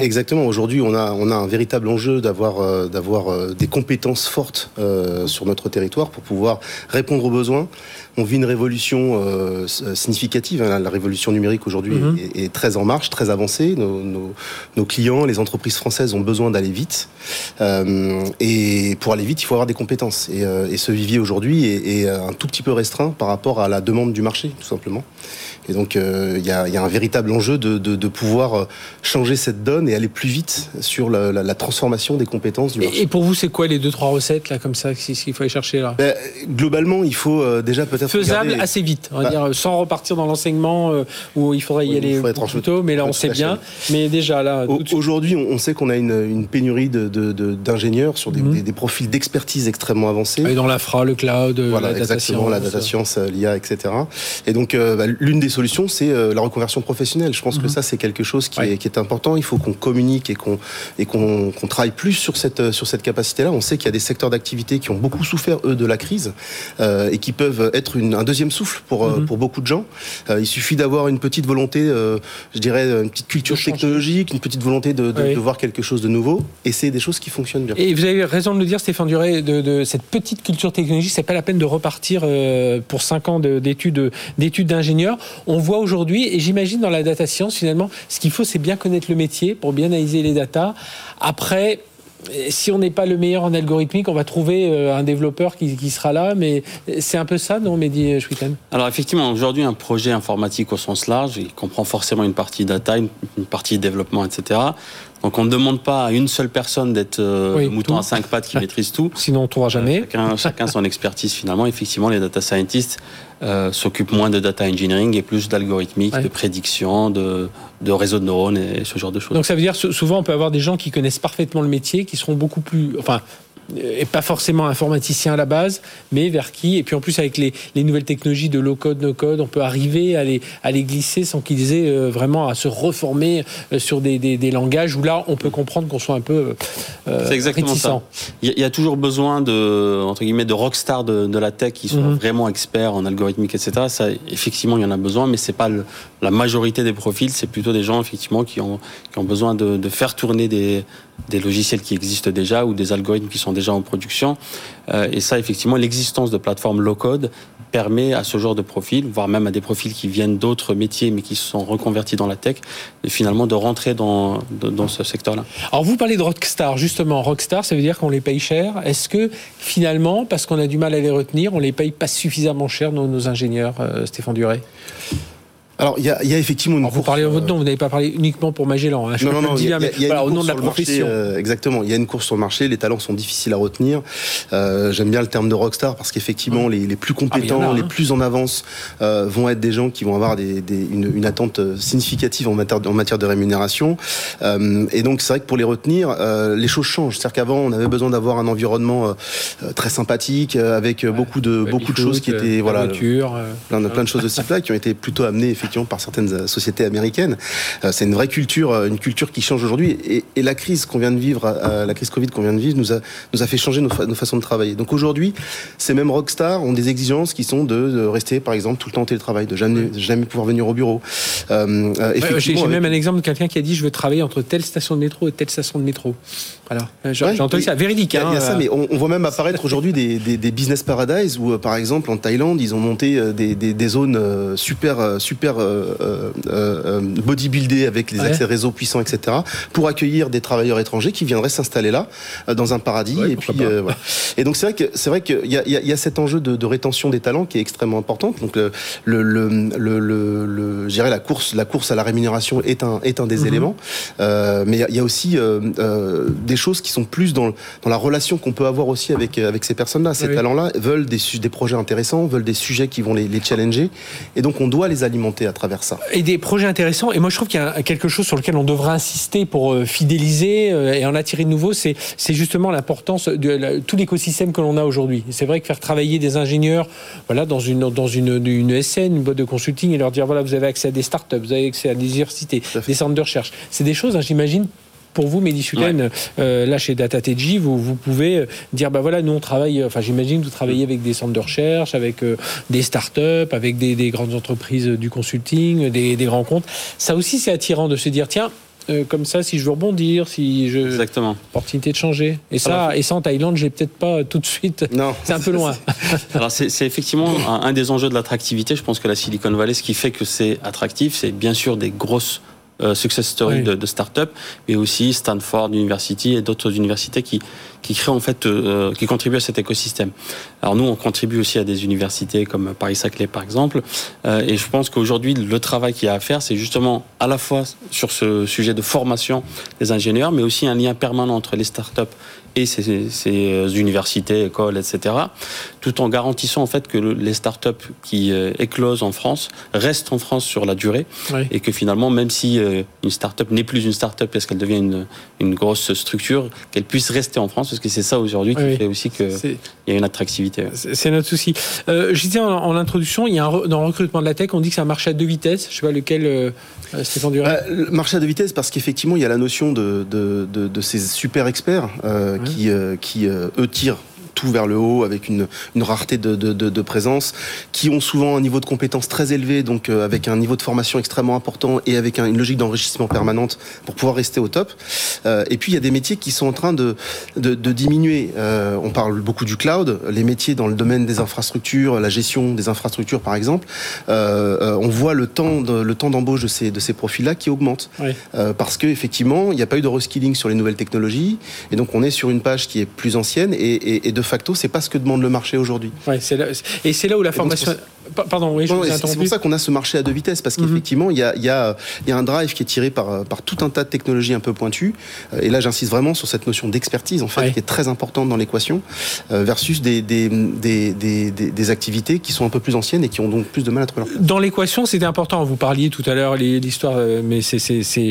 Exactement. Aujourd'hui, on a, on a un véritable enjeu d'avoir euh, d'avoir euh, des compétences fortes sur notre territoire pour pouvoir répondre aux besoins. On vit une révolution significative. Hein. La révolution numérique aujourd'hui mhm. est, très en marche, très avancée. Nos, nos, nos clients, les entreprises françaises ont besoin d'aller vite. Euh, et pour aller vite, il faut avoir des compétences. Et, euh, ce vivier aujourd'hui est, un tout petit peu restreint par rapport à la demande du marché, tout simplement. Et donc, euh, il y, a, un véritable enjeu de, pouvoir euh, changer cette donne et aller plus vite sur la, transformation des compétences du marché. Et pour vous, c'est quoi les deux trois recettes là comme ça qu'il faut aller chercher là? Ben, Globalement, il faut euh, déjà peut-être faisable assez vite, on va bah. dire, sans repartir dans l'enseignement où il faudrait y aller plus tôt. Mais là, on sait bien. Mais déjà là, aujourd'hui, on sait qu'on a une, pénurie d'ingénieurs sur mhm. des, profils d'expertise extrêmement avancés. Et dans l'infra, le cloud, voilà, la data science, la data science, l'IA, etc. Et donc, bah, l'une des solution, c'est euh, la reconversion professionnelle. Je pense que mhm. ça, c'est quelque chose qui, est, qui, est, important. Il faut qu'on communique et qu'on et qu'on travaille plus sur cette euh, sur cette capacité-là. On sait qu'il y a des secteurs d'activité qui ont beaucoup souffert eux de la crise euh, et qui peuvent être une, un deuxième souffle pour mhm. pour beaucoup de gens. il suffit d'avoir une petite volonté, je dirais, une petite culture technologique, une petite volonté de, de, voir quelque chose de nouveau. Et c'est des choses qui fonctionnent bien. Et vous avez raison de le dire, Stéphane Duré, de, de cette petite culture technologique. C'est pas la peine de repartir pour cinq ans d'études d'études d'ingénieur. On voit aujourd'hui, et j'imagine dans la data science, finalement, ce qu'il faut, c'est bien connaître le métier pour bien analyser les datas. Après, si on n'est pas le meilleur en algorithmique, on va trouver euh, un développeur qui, sera là, mais c'est un peu ça, non, Mehdi Schwitten Alors effectivement, aujourd'hui, un projet informatique au sens large, il comprend forcément une partie data, une, partie développement, etc. Donc on ne demande pas à une seule personne d'être euh, le mouton à cinq pattes qui <laughs> maîtrise tout. Sinon on ne trouvera jamais. chacun, chacun son expertise finalement. Effectivement, les data scientists euh, s'occupe moins de data engineering et plus d'algorithmique, de prédiction, de, de réseau de neurones et ce genre de choses. Donc ça veut dire souvent on peut avoir des gens qui connaissent parfaitement le métier, qui seront beaucoup plus, enfin et pas forcément informaticien à la base, mais vers qui Et puis en plus avec les, nouvelles technologies de low code, no code, on peut arriver à les, à les glisser sans qu'ils aient euh, vraiment à se reformer euh, sur des, des, langages où là on peut comprendre qu'on soit un peu euh, C'est exactement ça. Il y, a toujours besoin de entre guillemets de rockstars de, de la tech qui sont mhm. vraiment experts en algorithmique, etc. Ça, effectivement, il y en a besoin, mais c'est pas la majorité des profils. C'est plutôt des gens effectivement qui ont, qui ont besoin de, de faire tourner des, des logiciels qui existent déjà ou des algorithmes qui sont déjà en production. Euh, et ça, effectivement, l'existence de plateformes low-code permet à ce genre de profil, voire même à des profils qui viennent d'autres métiers mais qui se sont reconvertis dans la tech, finalement de rentrer dans, dans ce secteur-là. Alors vous parlez de Rockstar, justement, Rockstar, ça veut dire qu'on les paye cher. Est-ce que finalement, parce qu'on a du mal à les retenir, on les paye pas suffisamment cher, nos, ingénieurs, euh, Stéphane Duret? Alors, il y a, y a, effectivement une. vous parlez en votre nom, vous n'avez pas parlé uniquement pour Magellan. Hein, non, non, non. Il y a, y a, au nom de la profession. Euh, exactement. Il y a une course sur le marché. Les talents sont difficiles à retenir. Euh, J'aime bien le terme de rockstar parce qu'effectivement, les, les, plus ah, compétents, les hein. plus en avance, euh, vont être des gens qui vont avoir des, des, une, une, attente significative en matière, en matière de rémunération. Euh, et donc, c'est vrai que pour les retenir, euh, les choses changent. C'est-à-dire qu'avant, on avait besoin d'avoir un environnement euh, très sympathique, avec beaucoup de beaucoup de choses qui étaient voilà, plein de plein de choses de ce type-là qui ont été plutôt amenées par certaines sociétés américaines. Euh, c'est une vraie culture, euh, une culture qui change aujourd'hui. Et, la crise qu'on vient de vivre, euh, la crise Covid qu'on vient de vivre, nous a, nous a fait changer nos, façons de travailler. Donc aujourd'hui, ces mêmes rockstars ont des exigences qui sont de, rester, par exemple, tout le temps en télétravail, de jamais, jamais pouvoir venir au bureau. J'ai même un exemple de quelqu'un qui a dit je veux travailler entre telle station de métro et telle station de métro. Alors, j'ai entendu ça, véridique. Il y, a, hein, ça, mais on, voit même apparaître aujourd'hui des, des, business paradise où, par exemple, en Thaïlande, ils ont monté des, des zones super, super euh, euh, bodybuildé avec les accès réseau puissants, etc., pour accueillir des travailleurs étrangers qui viendraient s'installer là, euh, dans un paradis. et puis, voilà. Et donc c'est vrai que c'est vrai qu'il y a, y, a, cet enjeu de, rétention des talents qui est extrêmement important. Donc le, le, le, le, je dirais la course, la course à la rémunération est un est un des mhm. éléments. mais il y a aussi des choses qui sont plus dans, dans la relation qu'on peut avoir aussi avec avec ces personnes-là. Ces talents-là veulent des, des projets intéressants, veulent des sujets qui vont les, les challenger, et donc on doit les alimenter à travers ça et des projets intéressants. Et moi, je trouve qu'il y a quelque chose sur lequel on devrait insister pour euh, fidéliser euh, et en attirer de nouveaux, c'est justement l'importance de tout l'écosystème que l'on a aujourd'hui. C'est vrai que faire travailler des ingénieurs, voilà, dans une dans une, une SN, une boîte de consulting, et leur dire voilà, vous avez accès à des startups, vous avez accès à des universités, des centres de recherche. C'est des choses, hein, j'imagine, pour vous, Mehdi euh, là chez DataTG, vous, vous pouvez euh, dire bah voilà, nous on travaille, enfin j'imagine que vous travaillez avec des centres de recherche, avec euh, des startups, avec des, grandes entreprises du consulting, des, grands comptes. Ça aussi, c'est attirant de se dire tiens, comme ça, si je veux rebondir, si je. Exactement. Opportunité de changer. Et ça, et ça en Thaïlande, j'ai peut-être pas tout de suite. Non. <laughs> C'est un peu loin. <laughs> Alors, c'est effectivement un, un, des enjeux de l'attractivité. Je pense que la Silicon Valley, ce qui fait que c'est attractif, c'est bien sûr des grosses euh, success story de, de start-up, mais aussi Stanford University et d'autres universités qui, qui créent en fait, euh, qui contribuent à cet écosystème. Alors nous, on contribue aussi à des universités comme Paris-Saclay par exemple, euh, et je pense qu'aujourd'hui, le travail qu'il y a à faire, c'est justement à la fois sur ce sujet de formation des ingénieurs, mais aussi un lien permanent entre les start-up et ces, ces, universités, écoles, etc., tout en garantissant en fait que les startups qui euh, éclosent en France restent en France sur la durée et que finalement, même si euh, une startup n'est plus une startup parce qu'elle devient une, une, grosse structure, qu'elle puisse rester en France parce que c'est ça aujourd'hui qui fait aussi qu'il y a une attractivité. C'est notre souci. Euh, je disais en, en, introduction, il y a un, dans le recrutement de la tech, on dit que c'est un marché à deux vitesses. Je sais pas lequel, Stéphane Duret. le marché à deux vitesses parce qu'effectivement, il y a la notion de, de, de, de ces super experts qui, euh, qui euh, eux tirent tout vers le haut avec une, une rareté de, de, de, présence, qui ont souvent un niveau de compétence très élevé, donc euh, avec un niveau de formation extrêmement important et avec une logique d'enrichissement permanente pour pouvoir rester au top. Euh, et puis il y a des métiers qui sont en train de, de, diminuer. Euh, on parle beaucoup du cloud, les métiers dans le domaine des infrastructures, la gestion des infrastructures par exemple. on voit le temps le temps d'embauche de ces, de ces profils-là qui augmente parce que effectivement il n'y a pas eu de reskilling sur les nouvelles technologies et donc on est sur une page qui est plus ancienne et, et, et de facto, c'est pas ce que demande le marché aujourd'hui. et c'est là où la formation. Pardon, oui, je vous ai C'est pour ça qu'on a ce marché à deux vitesses, parce mhm. qu'effectivement, il y, a, y, a, y, a, un drive qui est tiré par, par tout un tas de technologies un peu pointues. Et là, j'insiste vraiment sur cette notion d'expertise, en fait, qui est très importante dans l'équation, versus des, des, des, des, des activités qui sont un peu plus anciennes et qui ont donc plus de mal à trouver leur Dans l'équation, c'était important. Vous parliez tout à l'heure l'histoire, mais c'est,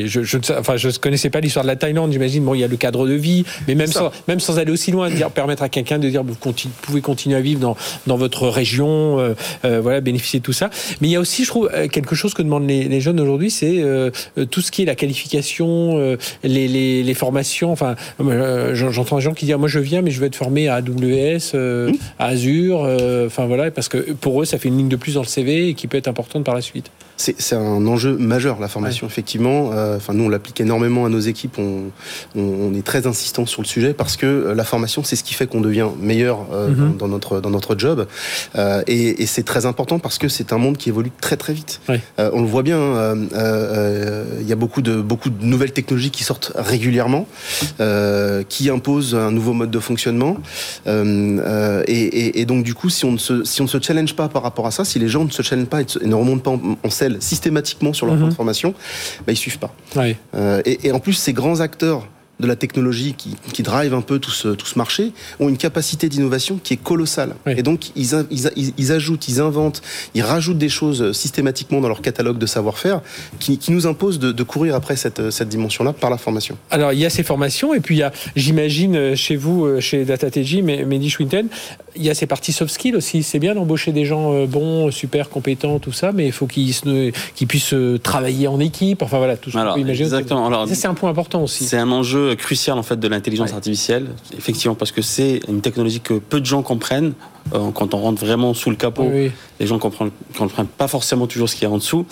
je, je, enfin, je connaissais pas l'histoire de la Thaïlande. J'imagine, bon, il y a le cadre de vie, mais même sans, même sans aller aussi loin, dire permettre à quelqu'un de dire vous pouvez continuer à vivre dans, dans votre région, euh, euh, voilà, bénéficier de tout ça. Mais il y a aussi, je trouve, euh, quelque chose que demandent les, jeunes aujourd'hui, c'est tout ce qui est la qualification, les, les, les, formations. Enfin, j'entends des gens qui disent moi je viens, mais je veux être formé à AWS, mmh. à Azure, enfin voilà, parce que pour eux, ça fait une ligne de plus dans le CV et qui peut être importante par la suite. C'est un enjeu majeur, la formation, effectivement. Enfin, nous, on l'applique énormément à nos équipes. On, on, est très insistant sur le sujet parce que la formation, c'est ce qui fait qu'on devient meilleur mmh. dans, notre, dans notre job. Euh, et, c'est très important parce que c'est un monde qui évolue très très vite. Euh, on le voit bien, euh, il y a beaucoup de, beaucoup de nouvelles technologies qui sortent régulièrement, qui imposent un nouveau mode de fonctionnement. Et, donc du coup, si on, ne se, si on ne se challenge pas par rapport à ça, si les gens ne se challenge pas et, ne remontent pas en, systématiquement sur leur mm formation, bah, ils suivent pas. et, en plus, ces grands acteurs de la technologie qui, qui, drive un peu tout ce, tout ce marché ont une capacité d'innovation qui est colossale. Et donc, ils, ils, ils, ajoutent, ils inventent, ils rajoutent des choses systématiquement dans leur catalogue de savoir-faire qui, qui, nous imposent de, de, courir après cette, cette dimension-là par la formation. Alors, il y a ces formations, et puis il y a, j'imagine, chez vous, euh, chez DataTG, Mehdi Schwinten, il y a ces parties soft skills aussi. C'est bien d'embaucher des gens euh, bons, super compétents, tout ça, mais il faut qu'ils qu'ils puissent euh, travailler en équipe. Enfin voilà, tout ce qu'on peut imaginer. Exactement. Alors, ça, c'est un point important aussi. C'est un enjeu crucial en fait de l'intelligence artificielle, effectivement, parce que c'est une technologie que peu de gens comprennent. Euh, quand on rentre vraiment sous le capot, les gens ne comprennent, comprennent, pas forcément toujours ce qu'il y a en dessous.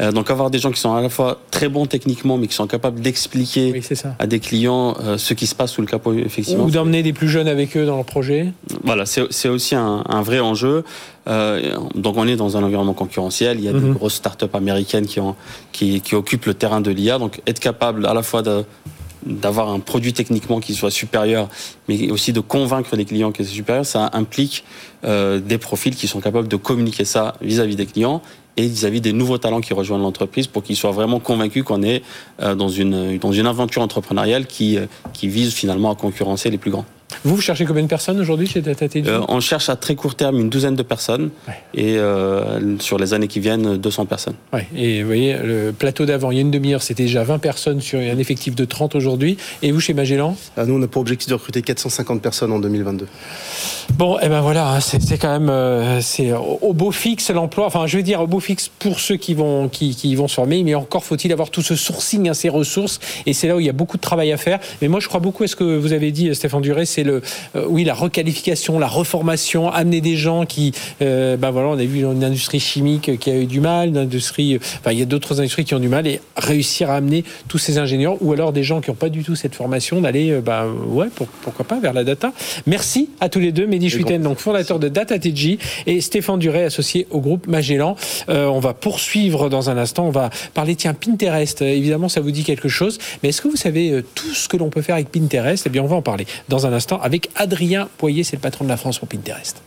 Euh, donc avoir des gens qui sont à la fois très bons techniquement, mais qui sont capables d'expliquer à des clients euh, ce qui se passe sous le capot, effectivement. Ou d'emmener des plus jeunes avec eux dans leur projet. Voilà, c'est aussi un, un, vrai enjeu. donc on est dans un environnement concurrentiel. Il y a des mhm. grosses startups américaines qui, ont, qui, qui occupent le terrain de l'IA. Donc être capable à la fois de d'avoir un produit techniquement qui soit supérieur, mais aussi de convaincre les clients que c'est supérieur, ça implique euh, des profils qui sont capables de communiquer ça vis-à-vis des clients et vis-à-vis des nouveaux talents qui rejoignent l'entreprise pour qu'ils soient vraiment convaincus qu'on est euh, dans, une, dans une aventure entrepreneuriale qui, euh, qui vise finalement à concurrencer les plus grands. Vous, vous cherchez combien de personnes aujourd'hui chez DataTG euh, On cherche à très court terme une douzaine de personnes et euh, sur les années qui viennent, 200 personnes. Ouais. Et vous voyez, le plateau d'avant, il y a une demi-heure, c'était déjà 20 personnes sur un effectif de 30 aujourd'hui. Et vous, chez Magellan ah, Nous, on a pour objectif de recruter 450 personnes en 2022. Bon, et eh ben voilà, hein, c'est quand même euh, c'est au beau fixe l'emploi. Enfin, je veux dire au beau fixe pour ceux qui vont qui, qui vont se former, mais encore faut-il avoir tout ce sourcing, hein, ces ressources. Et c'est là où il y a beaucoup de travail à faire. Mais moi, je crois beaucoup à ce que vous avez dit, Stéphane Duré, c'est le euh, oui la requalification, la reformation, amener des gens qui, euh, ben voilà, on a vu une industrie chimique qui a eu du mal, une industrie, enfin il y a d'autres industries qui ont du mal et réussir à amener tous ces ingénieurs ou alors des gens qui n'ont pas du tout cette formation d'aller, ben ouais, pourquoi pas vers la data. Merci à tous les deux. Mehdi Schuiten, donc fondateur de DataTG, et Stéphane Duret, associé au groupe Magellan. Euh, on va poursuivre dans un instant. On va parler, tiens, Pinterest. Euh, évidemment, ça vous dit quelque chose. Mais est-ce que vous savez euh, tout ce que l'on peut faire avec Pinterest? Eh bien, on va en parler dans un instant avec Adrien Poyer, c'est le patron de la France pour Pinterest.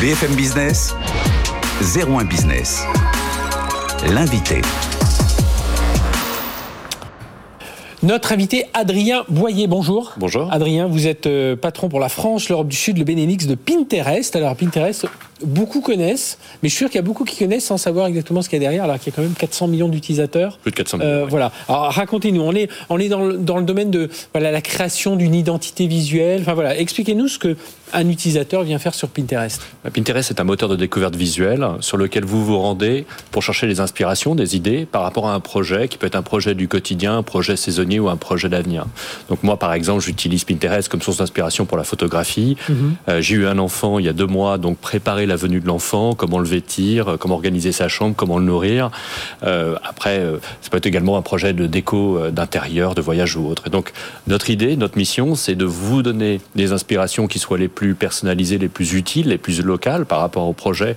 BFM Business, 01 Business. L'invité. Notre invité Adrien Boyer, bonjour. Bonjour. Adrien, vous êtes euh, patron pour la France, l'Europe du Sud, le Benelux de Pinterest. Alors Pinterest, beaucoup connaissent, mais je suis sûr qu'il y a beaucoup qui connaissent sans savoir exactement ce qu'il y a derrière, alors qu'il y a quand même 400 millions d'utilisateurs. Plus de 400 millions. Euh, voilà. Alors racontez-nous, on est, on est dans, le, dans le domaine de voilà, la création d'une identité visuelle. Enfin voilà, expliquez-nous ce que un utilisateur vient faire sur Pinterest bah, Pinterest est un moteur de découverte visuelle sur lequel vous vous rendez pour chercher des inspirations, des idées par rapport à un projet qui peut être un projet du quotidien, un projet saisonnier ou un projet d'avenir. Donc moi, par exemple, j'utilise Pinterest comme source d'inspiration pour la photographie. Mhm. Euh, j'ai eu un enfant il y a deux mois, donc préparer la venue de l'enfant, comment le vêtir, euh, comment organiser sa chambre, comment le nourrir. Euh, après, euh, ça peut être également un projet de déco d'intérieur, de voyage ou autre. Et donc, notre idée, notre mission, c'est de vous donner des inspirations qui soient les plus personnalisées, les plus utiles, les plus locales par rapport au projet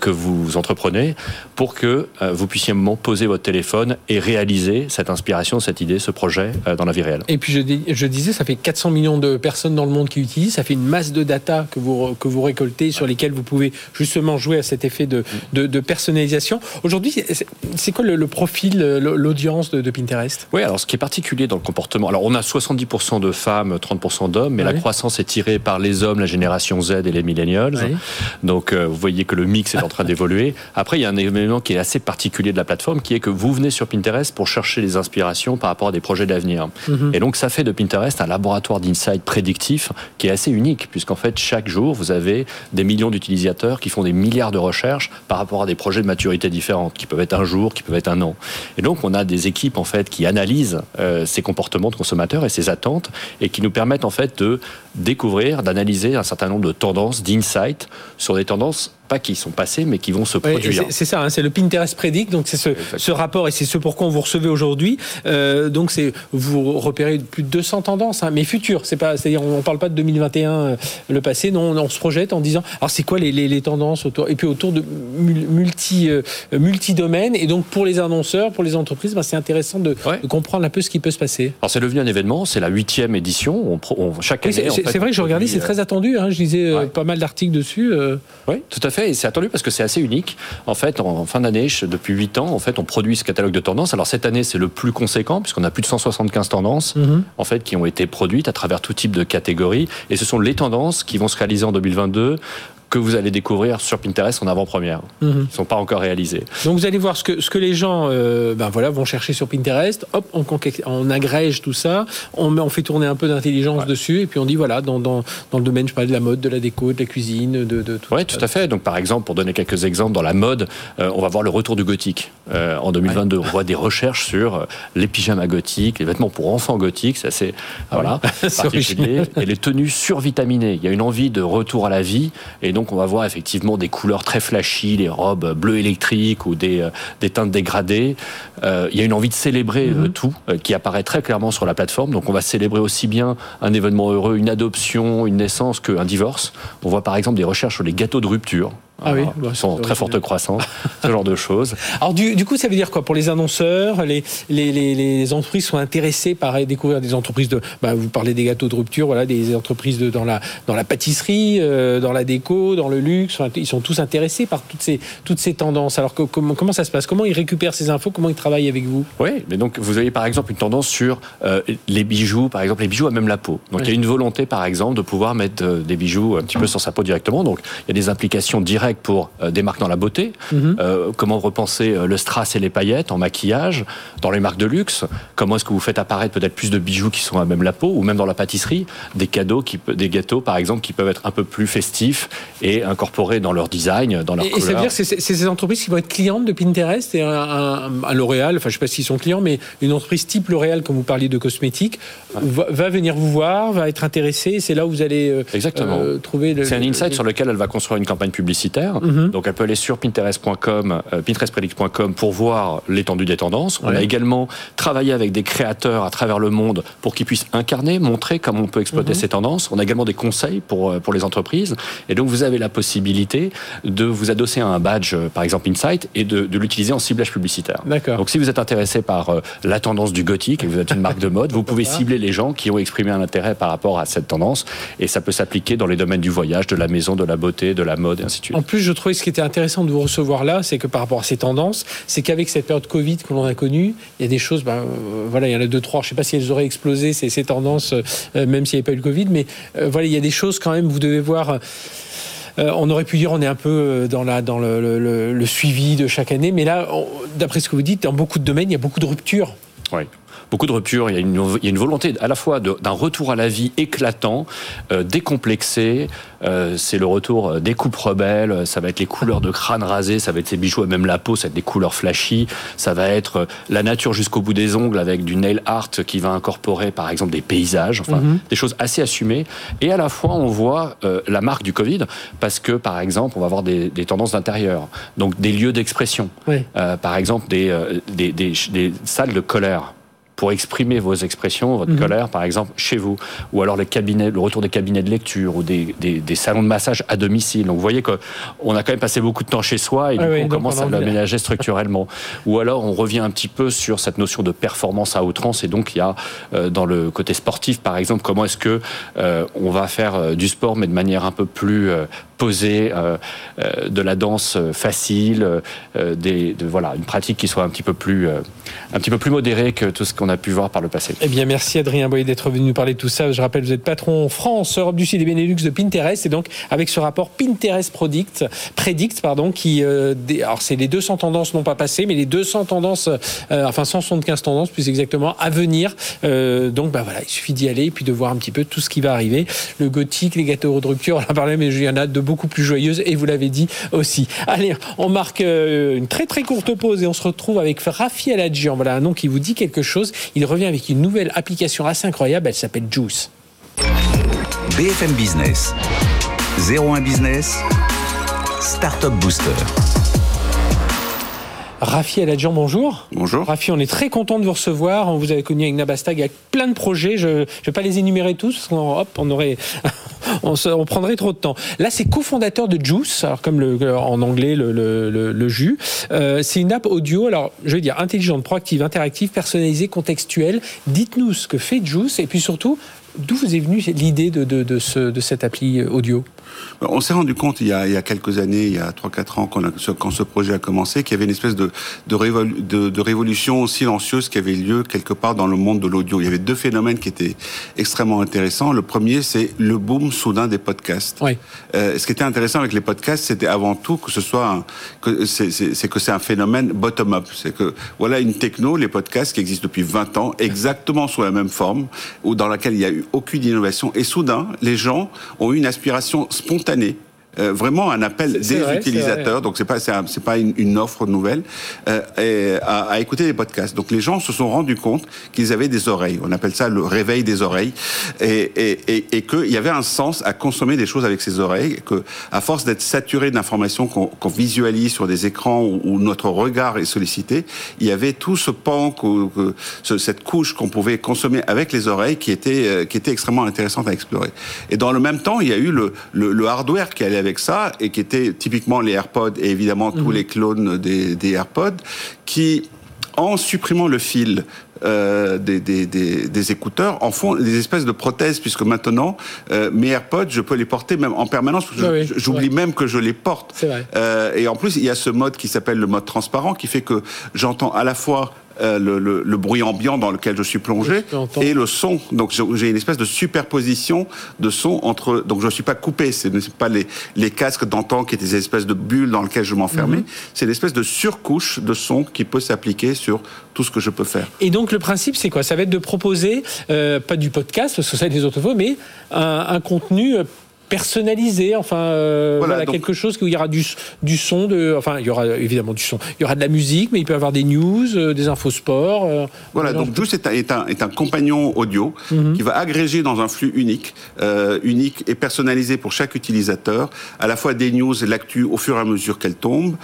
que vous entreprenez, pour que vous puissiez un moment poser votre téléphone et réaliser cette inspiration, cette idée, ce projet dans la vie réelle. Et puis, je, je disais, ça fait 400 millions de personnes dans le monde qui utilisent, ça fait une masse de data que vous, que vous récoltez sur lesquelles vous pouvez pouvez justement jouer à cet effet de, de, personnalisation. Aujourd'hui, c'est quoi le, profil, l'audience de, Pinterest? Oui, alors ce qui est particulier dans le comportement, alors on a 70% de femmes, 30% d'hommes, mais la croissance est tirée par les hommes, la génération Z et les millennials. Donc euh, vous voyez que le mix est en train <laughs> d'évoluer. Après, il y a un élément qui est assez particulier de la plateforme, qui est que vous venez sur Pinterest pour chercher des inspirations par rapport à des projets d'avenir. Mhm. Et donc ça fait de Pinterest un laboratoire d'insight prédictif qui est assez unique, puisqu'en fait chaque jour vous avez des millions d'utilisateurs qui font des milliards de recherches par rapport à des projets de maturité différentes, qui peuvent être un jour, qui peuvent être un an. Et donc on a des équipes en fait qui analysent euh, ces comportements de consommateurs et ces attentes et qui nous permettent en fait de découvrir, d'analyser un certain nombre de tendances, d'insights sur des tendances pas qui sont passés, mais qui vont se produire. c'est ça, hein, c'est le Pinterest Predict, donc c'est ce, rapport et c'est ce pourquoi on vous recevez aujourd'hui. Euh, donc c'est vous repérez plus de 200 tendances, hein, mais futures. C'est pas, c'est-à-dire on parle pas de 2021, euh, le passé. Non, on, se projette en disant, alors c'est quoi les, les, tendances autour et puis autour de multi euh, multi domaines et donc pour les annonceurs, pour les entreprises, ben, c'est intéressant de, comprendre un peu ce qui peut se passer. Alors c'est devenu un événement, c'est la huitième édition. On, chaque année. c'est vrai que je regardais, c'est très attendu. Hein, je lisais pas mal d'articles dessus. Oui, tout à fait et c'est attendu parce que c'est assez unique. En fait, en fin d'année, depuis 8 ans, en fait, on produit ce catalogue de tendances. Alors cette année, c'est le plus conséquent puisqu'on a plus de 175 tendances mhm. en fait qui ont été produites à travers tout type de catégories et ce sont les tendances qui vont se réaliser en 2022 que vous allez découvrir sur Pinterest en avant-première. Mhm. Ils ne sont pas encore réalisés. Donc vous allez voir ce que, ce que les gens euh, ben voilà, vont chercher sur Pinterest, hop, on, on agrège tout ça, on, on fait tourner un peu d'intelligence dessus, et puis on dit voilà, dans, dans, dans, le domaine, je parlais de la mode, de la déco, de la cuisine, de, de tout. Oui, tout à fait. Donc par exemple, pour donner quelques exemples, dans la mode, euh, on va voir le retour du gothique euh, en 2022. On voit des recherches sur les pyjamas gothiques, les vêtements pour enfants gothiques, c'est assez ah voilà, <laughs> particulier. et les tenues survitaminées. Il y a une envie de retour à la vie, et donc donc on va voir effectivement des couleurs très flashy, les robes bleues électriques ou des, euh, des teintes dégradées. Euh, il y a une envie de célébrer euh, mhm. tout qui apparaît très clairement sur la plateforme. Donc on va célébrer aussi bien un événement heureux, une adoption, une naissance qu'un divorce. On voit par exemple des recherches sur les gâteaux de rupture. Ah oui, bah, sont très forte croissance, ce genre de choses. <laughs> Alors du, coup, ça veut dire quoi pour les annonceurs les, les, les, entreprises sont intéressées par découvrir des entreprises de. Bah, vous parlez des gâteaux de rupture, voilà, des entreprises de, dans la dans la pâtisserie, euh, dans la déco, dans le luxe. ils sont tous intéressés par toutes ces toutes ces tendances. Alors comment comment ça se passe? Comment ils récupèrent ces infos? Comment ils travaillent avec vous? Oui, mais donc vous avez par exemple une tendance sur euh, les bijoux, par exemple les bijoux à même la peau. Donc il y a une volonté par exemple de pouvoir mettre euh, des bijoux un petit peu sur sa peau directement. Donc il y a des implications directes pour euh, des marques dans la beauté. Mhm. Euh, comment repenser euh, le strass et les paillettes en maquillage dans les marques de luxe? Comment est-ce que vous faites apparaître peut-être plus de bijoux qui sont à même la peau ou même dans la pâtisserie des cadeaux, qui, des gâteaux par exemple qui peuvent être un peu plus festifs et incorporés dans leur design, dans leur et, Et ça veut dire que c'est ces entreprises qui vont être clientes de Pinterest et un, L'Oréal, enfin je sais pas s'ils sont clients, mais une entreprise type L'Oréal, comme vous parliez de cosmétiques, va, venir vous voir, va être intéressée. C'est là où vous allez Exactement. trouver. C'est un insight sur lequel elle va construire une campagne publicitaire Mhm. Donc elle peut aller sur pinterest.com, euh, pinterestpredict.com pour voir l'étendue des tendances. On a également travaillé avec des créateurs à travers le monde pour qu'ils puissent incarner, montrer comment on peut exploiter mhm. ces tendances. On a également des conseils pour, euh, pour les entreprises. Et donc vous avez la possibilité de vous adosser à un badge, euh, par exemple Insight, et de, de l'utiliser en ciblage publicitaire. Donc si vous êtes intéressé par la tendance du gothique et que vous êtes une marque de mode, vous <laughs> pouvez cibler les gens qui ont exprimé un intérêt par rapport à cette tendance. Et ça peut s'appliquer dans les domaines du voyage, de la maison, de la beauté, de la mode, et ainsi de suite plus, je trouvais ce qui était intéressant de vous recevoir là, c'est que par rapport à ces tendances, c'est qu'avec cette période Covid que l'on a connue, il y a des choses, ben, euh, voilà, il y en a deux, trois, je ne sais pas si elles auraient explosé, ces, ces tendances, euh, même s'il n'y avait pas eu le Covid, mais euh, voilà, il y a des choses quand même, vous devez voir. on aurait pu dire on est un peu dans le, le suivi de chaque année, mais là, d'après ce que vous dites, dans beaucoup de domaines, il y a beaucoup de ruptures. Oui beaucoup de ruptures. Il y a une, volonté à la fois d'un retour à la vie éclatant, euh, décomplexé. Euh, c'est le retour des coupes rebelles. Ça va être les couleurs de crâne rasé. Ça va être ces bijoux à même la peau. Ça va être des couleurs flashy. Ça va être la nature jusqu'au bout des ongles avec du nail art qui va incorporer par exemple des paysages. Enfin, mhm. des choses assez assumées. Et à la fois, on voit euh, la marque du Covid parce que par exemple, on va avoir des, tendances d'intérieur. Donc des lieux d'expression. par exemple, des, des, des salles de colère pour exprimer vos expressions, votre mhm. colère, par exemple, chez vous, ou alors les cabinets, le retour des cabinets de lecture ou des, des, salons de massage à domicile. Donc vous voyez qu'on a quand même passé beaucoup de temps chez soi et du coup, on commence à l'aménager structurellement. <laughs> ou alors on revient un petit peu sur cette notion de performance à outrance et donc il y a euh, dans le côté sportif, par exemple, comment est-ce que euh, on va faire euh, du sport mais de manière un peu plus proposer de la danse facile, des, de, voilà, une pratique qui soit un petit peu plus, un petit peu plus modérée que tout ce qu'on a pu voir par le passé. Eh bien, merci Adrien Boyer d'être venu nous parler de tout ça. Je rappelle, vous êtes patron France, Europe du Sud et Benelux de Pinterest, et donc avec ce rapport Pinterest Predict, Predict pardon, qui, alors c'est les 200 tendances non pas passées, mais les 200 tendances, enfin 175 tendances plus exactement à venir. donc, bah voilà, il suffit d'y aller et puis de voir un petit peu tout ce qui va arriver. Le gothique, les gâteaux de rupture, on en a parlé, mais il y en a de plus joyeuses et vous l'avez dit aussi. Allez, on marque euh, une très très courte pause et on se retrouve avec Rafi Aladjian. Voilà un nom qui vous dit quelque chose. Il revient avec une nouvelle application assez incroyable. Elle s'appelle Juice. BFM Business, 01 Business, Startup Booster. Rafi Aladjian, bonjour. Bonjour. Rafi, on est très content de vous recevoir. On vous avait connu avec Nabastag avec plein de projets. Je ne vais pas les énumérer tous parce qu'on hop, on aurait, <laughs> on, on, prendrait trop de temps. Là, c'est cofondateur de Juice, alors comme le, en anglais le, le, le jus. Euh, c'est une app audio, alors je vais dire intelligente, proactive, interactive, personnalisée, contextuelle. Dites-nous ce que fait Juice et puis surtout, d'où vous est venue l'idée de, de, de, ce, de cette appli audio? On s'est rendu compte il y, a, il y a quelques années, il y a 3-4 ans, quand, quand, ce projet a commencé, qu'il y avait une espèce de, de, de, révolution silencieuse qui avait lieu quelque part dans le monde de l'audio. Il y avait deux phénomènes qui étaient extrêmement intéressants. Le premier, c'est le boom soudain des podcasts. Oui. Euh, ce qui était intéressant avec les podcasts, c'était avant tout que ce soit un, que c'est que c'est un phénomène bottom-up. C'est que voilà une techno, les podcasts qui existent depuis 20 ans, exactement sous la même forme, ou dans laquelle il n'y a eu aucune innovation. Et soudain, les gens ont eu une aspiration spontané euh, vraiment un appel des utilisateurs, donc c'est pas c'est pas une, une, offre nouvelle, euh, à, à, écouter des podcasts. Donc les gens se sont rendus compte qu'ils avaient des oreilles. On appelle ça le réveil des oreilles, et, et, et, et qu'il y avait un sens à consommer des choses avec ses oreilles. Que à force d'être saturé d'informations qu'on visualise sur des écrans où, notre regard est sollicité, il y avait tout ce pan, que, ce, cette couche qu'on pouvait consommer avec les oreilles qui était euh, qui était extrêmement intéressante à explorer. Et dans le même temps, il y a eu le, le, le hardware qui allait avec ça et qui était typiquement les AirPods et évidemment tous mhm. les clones des, des, AirPods qui, en supprimant le fil euh, des, des, des, des, écouteurs en font des espèces de prothèses puisque maintenant euh, mes AirPods je peux les porter même en permanence j'oublie même que je les porte. Euh, et en plus il y a ce mode qui s'appelle le mode transparent qui fait que j'entends à la fois euh, le, le, le, bruit ambiant dans lequel je suis plongé et le son. Donc j'ai une espèce de superposition de son entre. Donc je ne suis pas coupé. Ce n'est pas les, les casques d'antan qui étaient des espèces de bulles dans lesquelles je m'enfermais. Mhm. C'est l'espèce de surcouche de son qui peut s'appliquer sur tout ce que je peux faire. Et donc le principe, c'est quoi? Ça va être de proposer, euh, pas du podcast, parce que ça des autres fois, mais un, un contenu euh, personnalisé, enfin euh, voilà, quelque chose où il y aura du, du son, de, enfin il y aura évidemment du son, il y aura de la musique, mais il peut y avoir des news, euh, des infos sport. Euh, voilà, donc Juice est un, est, un, est un compagnon audio mhm. qui va agréger dans un flux unique, unique et personnalisé pour chaque utilisateur, à la fois des news, l'actu au fur et à mesure qu'elle tombe,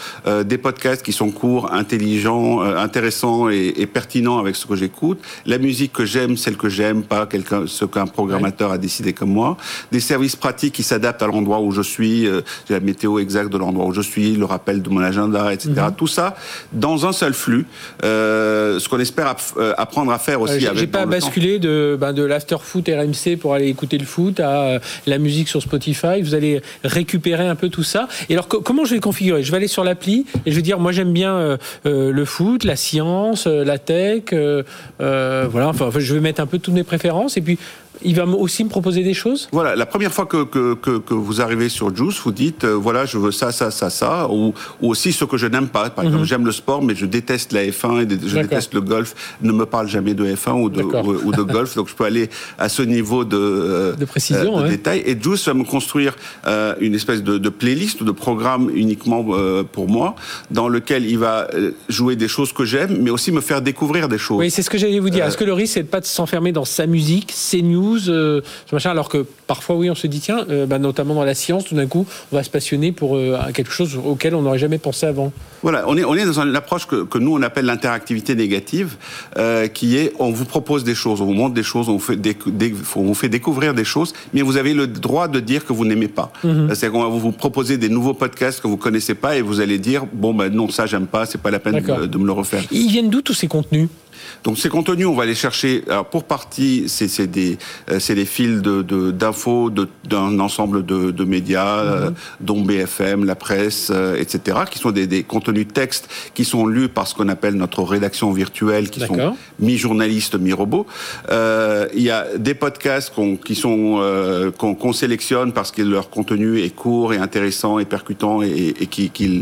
des podcasts qui sont courts, intelligents, intéressants et, et, pertinents avec ce que j'écoute, la musique que j'aime, celle que j'aime pas, quelqu'un, ce qu'un programmateur a décidé comme moi, des services pratiques qui s'adapte à l'endroit où je suis, euh, la météo exacte de l'endroit où je suis, le rappel de mon agenda, etc. Mhm. Tout ça dans un seul flux. Euh, ce qu'on espère euh, apprendre à faire aussi. J'ai pas basculé de, ben, de l'after foot RMC pour aller écouter le foot à la musique sur Spotify. Vous allez récupérer un peu tout ça. Et alors comment je vais configurer? Je vais aller sur l'appli et je vais dire moi j'aime bien le foot, la science, la tech. voilà. Enfin, je vais mettre un peu toutes mes préférences et puis il va aussi me proposer des choses? Voilà, la première fois que, que, que, que vous arrivez sur Juice, vous dites, euh, voilà, je veux ça, ça, ça, ça, ou, ou aussi ce que je n'aime pas. Par exemple, mhm. j'aime le sport, mais je déteste la F1 et je déteste le golf. Ne me parle jamais de F1 ou de, ou, de golf, donc je peux aller à ce niveau de, euh, de précision, euh, de détail. Et Juice va me construire une espèce de, de, playlist ou de programme uniquement pour moi, dans lequel il va jouer des choses que j'aime, mais aussi me faire découvrir des choses. Oui, c'est ce que j'allais vous dire. Est-ce que le risque, c'est de pas s'enfermer dans sa musique, ses news euh, machin, alors que parfois, oui, on se dit, tiens, euh, bah, notamment dans la science, tout d'un coup, on va se passionner pour euh, quelque chose auquel on n'aurait jamais pensé avant. Voilà, on est, on est dans une approche que, que nous, on appelle l'interactivité négative, qui est, on vous propose des choses, on vous montre des choses, on vous, fait on vous fait découvrir des choses, mais vous avez le droit de dire que vous n'aimez pas. Mhm. C'est-à-dire qu'on va vous proposer des nouveaux podcasts que vous connaissez pas et vous allez dire, bon, ben non, ça, j'aime pas, c'est pas la peine de, de, me le refaire. Ils viennent d'où tous ces contenus? Donc ces contenus, on va les chercher. Alors pour partie, c'est des euh, c'est des fils de d'infos d'un ensemble de, de médias, euh, dont BFM, la presse, euh, etc., qui sont des, des contenus textes qui sont lus par ce qu'on appelle notre rédaction virtuelle, qui sont mi-journalistes, mi-robots. il y a des podcasts qui sont qu'on sélectionne parce que leur contenu est court et intéressant et percutant et, et qui, qui,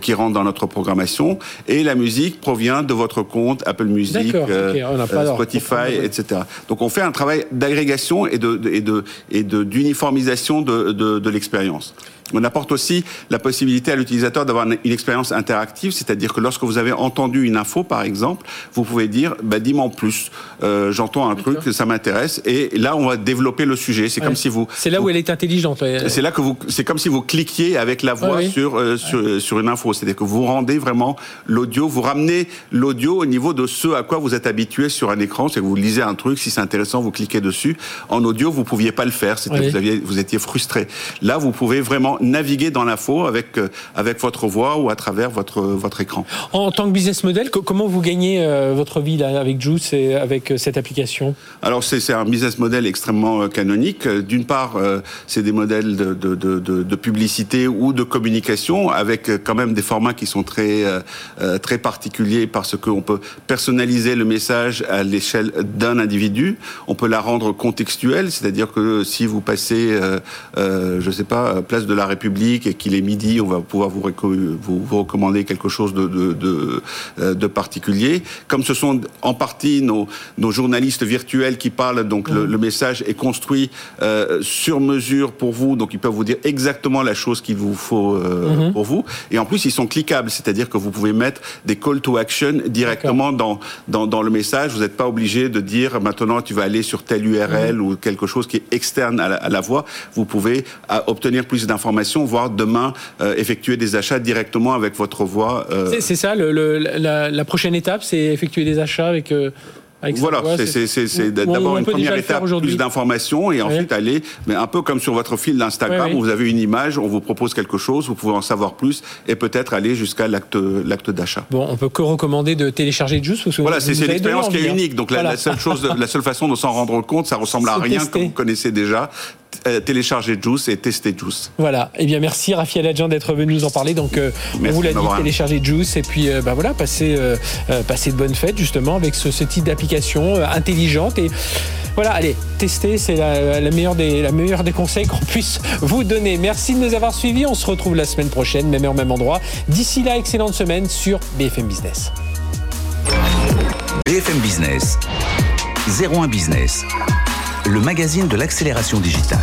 qui rentre dans notre programmation. Et la musique provient de votre compte Apple Music, euh, euh, Spotify, etc. Donc on fait un travail d'agrégation et de, et de et d'uniformisation de l'expérience. On apporte aussi la possibilité à l'utilisateur d'avoir une, expérience interactive, c'est-à-dire que lorsque vous avez entendu une info, par exemple, vous pouvez dire bah, dis-moi en plus, euh, j'entends un truc, ça m'intéresse, et là on va développer le sujet. C'est comme si vous. C'est là où elle est intelligente. C'est là que vous. C'est comme si vous cliquiez avec la voix sur, euh, sur, sur une info, c'est-à-dire que vous rendez vraiment l'audio, vous ramenez l'audio au niveau de ce à quoi vous êtes habitué sur un écran, c'est que vous lisez un truc, si c'est intéressant, vous cliquez dessus. En audio, vous pouviez pas le faire, c'était vous aviez, vous étiez frustré. Là, vous pouvez vraiment naviguer dans l'info avec, euh, avec votre voix ou à travers votre, votre écran. En tant que business model, comment vous gagnez euh, votre vie là, avec Juice et avec euh, cette application? Alors, c'est un business model extrêmement canonique. D'une part, c'est des modèles de, de, de, de, publicité ou de communication avec quand même des formats qui sont très, très particuliers parce qu'on peut personnaliser le message à l'échelle d'un individu. On peut la rendre contextuelle, c'est-à-dire que si vous passez, euh, je sais pas, place de la République et qu'il est midi, on va pouvoir vous, vous, recommander quelque chose de, de, de, euh, de, particulier. Comme ce sont en partie nos, nos journalistes virtuels qui parlent, donc le, le, message est construit euh, sur mesure pour vous, donc ils peuvent vous dire exactement la chose qu'il vous faut euh, mhm. pour vous. Et en plus, ils sont cliquables, c'est-à-dire que vous pouvez mettre des call to action directement dans, dans, dans, le message. Vous n'êtes pas obligé de dire maintenant tu vas aller sur telle URL mhm. ou quelque chose qui est externe à la, à la voix. Vous pouvez obtenir plus d'informations voire demain euh, effectuer des achats directement avec votre voix. Euh. C'est ça, le, la, la, prochaine étape, c'est effectuer des achats avec... Euh, voilà, c'est d'abord une première étape, plus d'informations et ensuite aller, mais un peu comme sur votre fil d'Instagram où vous avez une image, on vous propose quelque chose, vous pouvez en savoir plus et peut-être aller jusqu'à l'acte d'achat. Bon, on peut que recommander de télécharger Juice. voilà, c'est l'expérience qui est unique. Donc la, seule chose, la seule façon de s'en rendre compte, ça ressemble à rien que vous connaissez déjà. Euh, télécharger Juice et tester Juice. Voilà. Eh bien, merci Raphaël Adjan d'être venu nous en parler. Donc, euh, on vous l'a dit, télécharger Juice et puis, euh, bah voilà, passer, passer de bonnes fêtes justement avec ce, type d'application intelligente et voilà, allez, tester, c'est la, meilleure des, la meilleure des conseils qu'on puisse vous donner. Merci de nous avoir suivis. On se retrouve la semaine prochaine, même heure, même endroit. D'ici là, excellente semaine sur BFM Business. BFM Business, 01 Business le magazine de l'accélération digitale.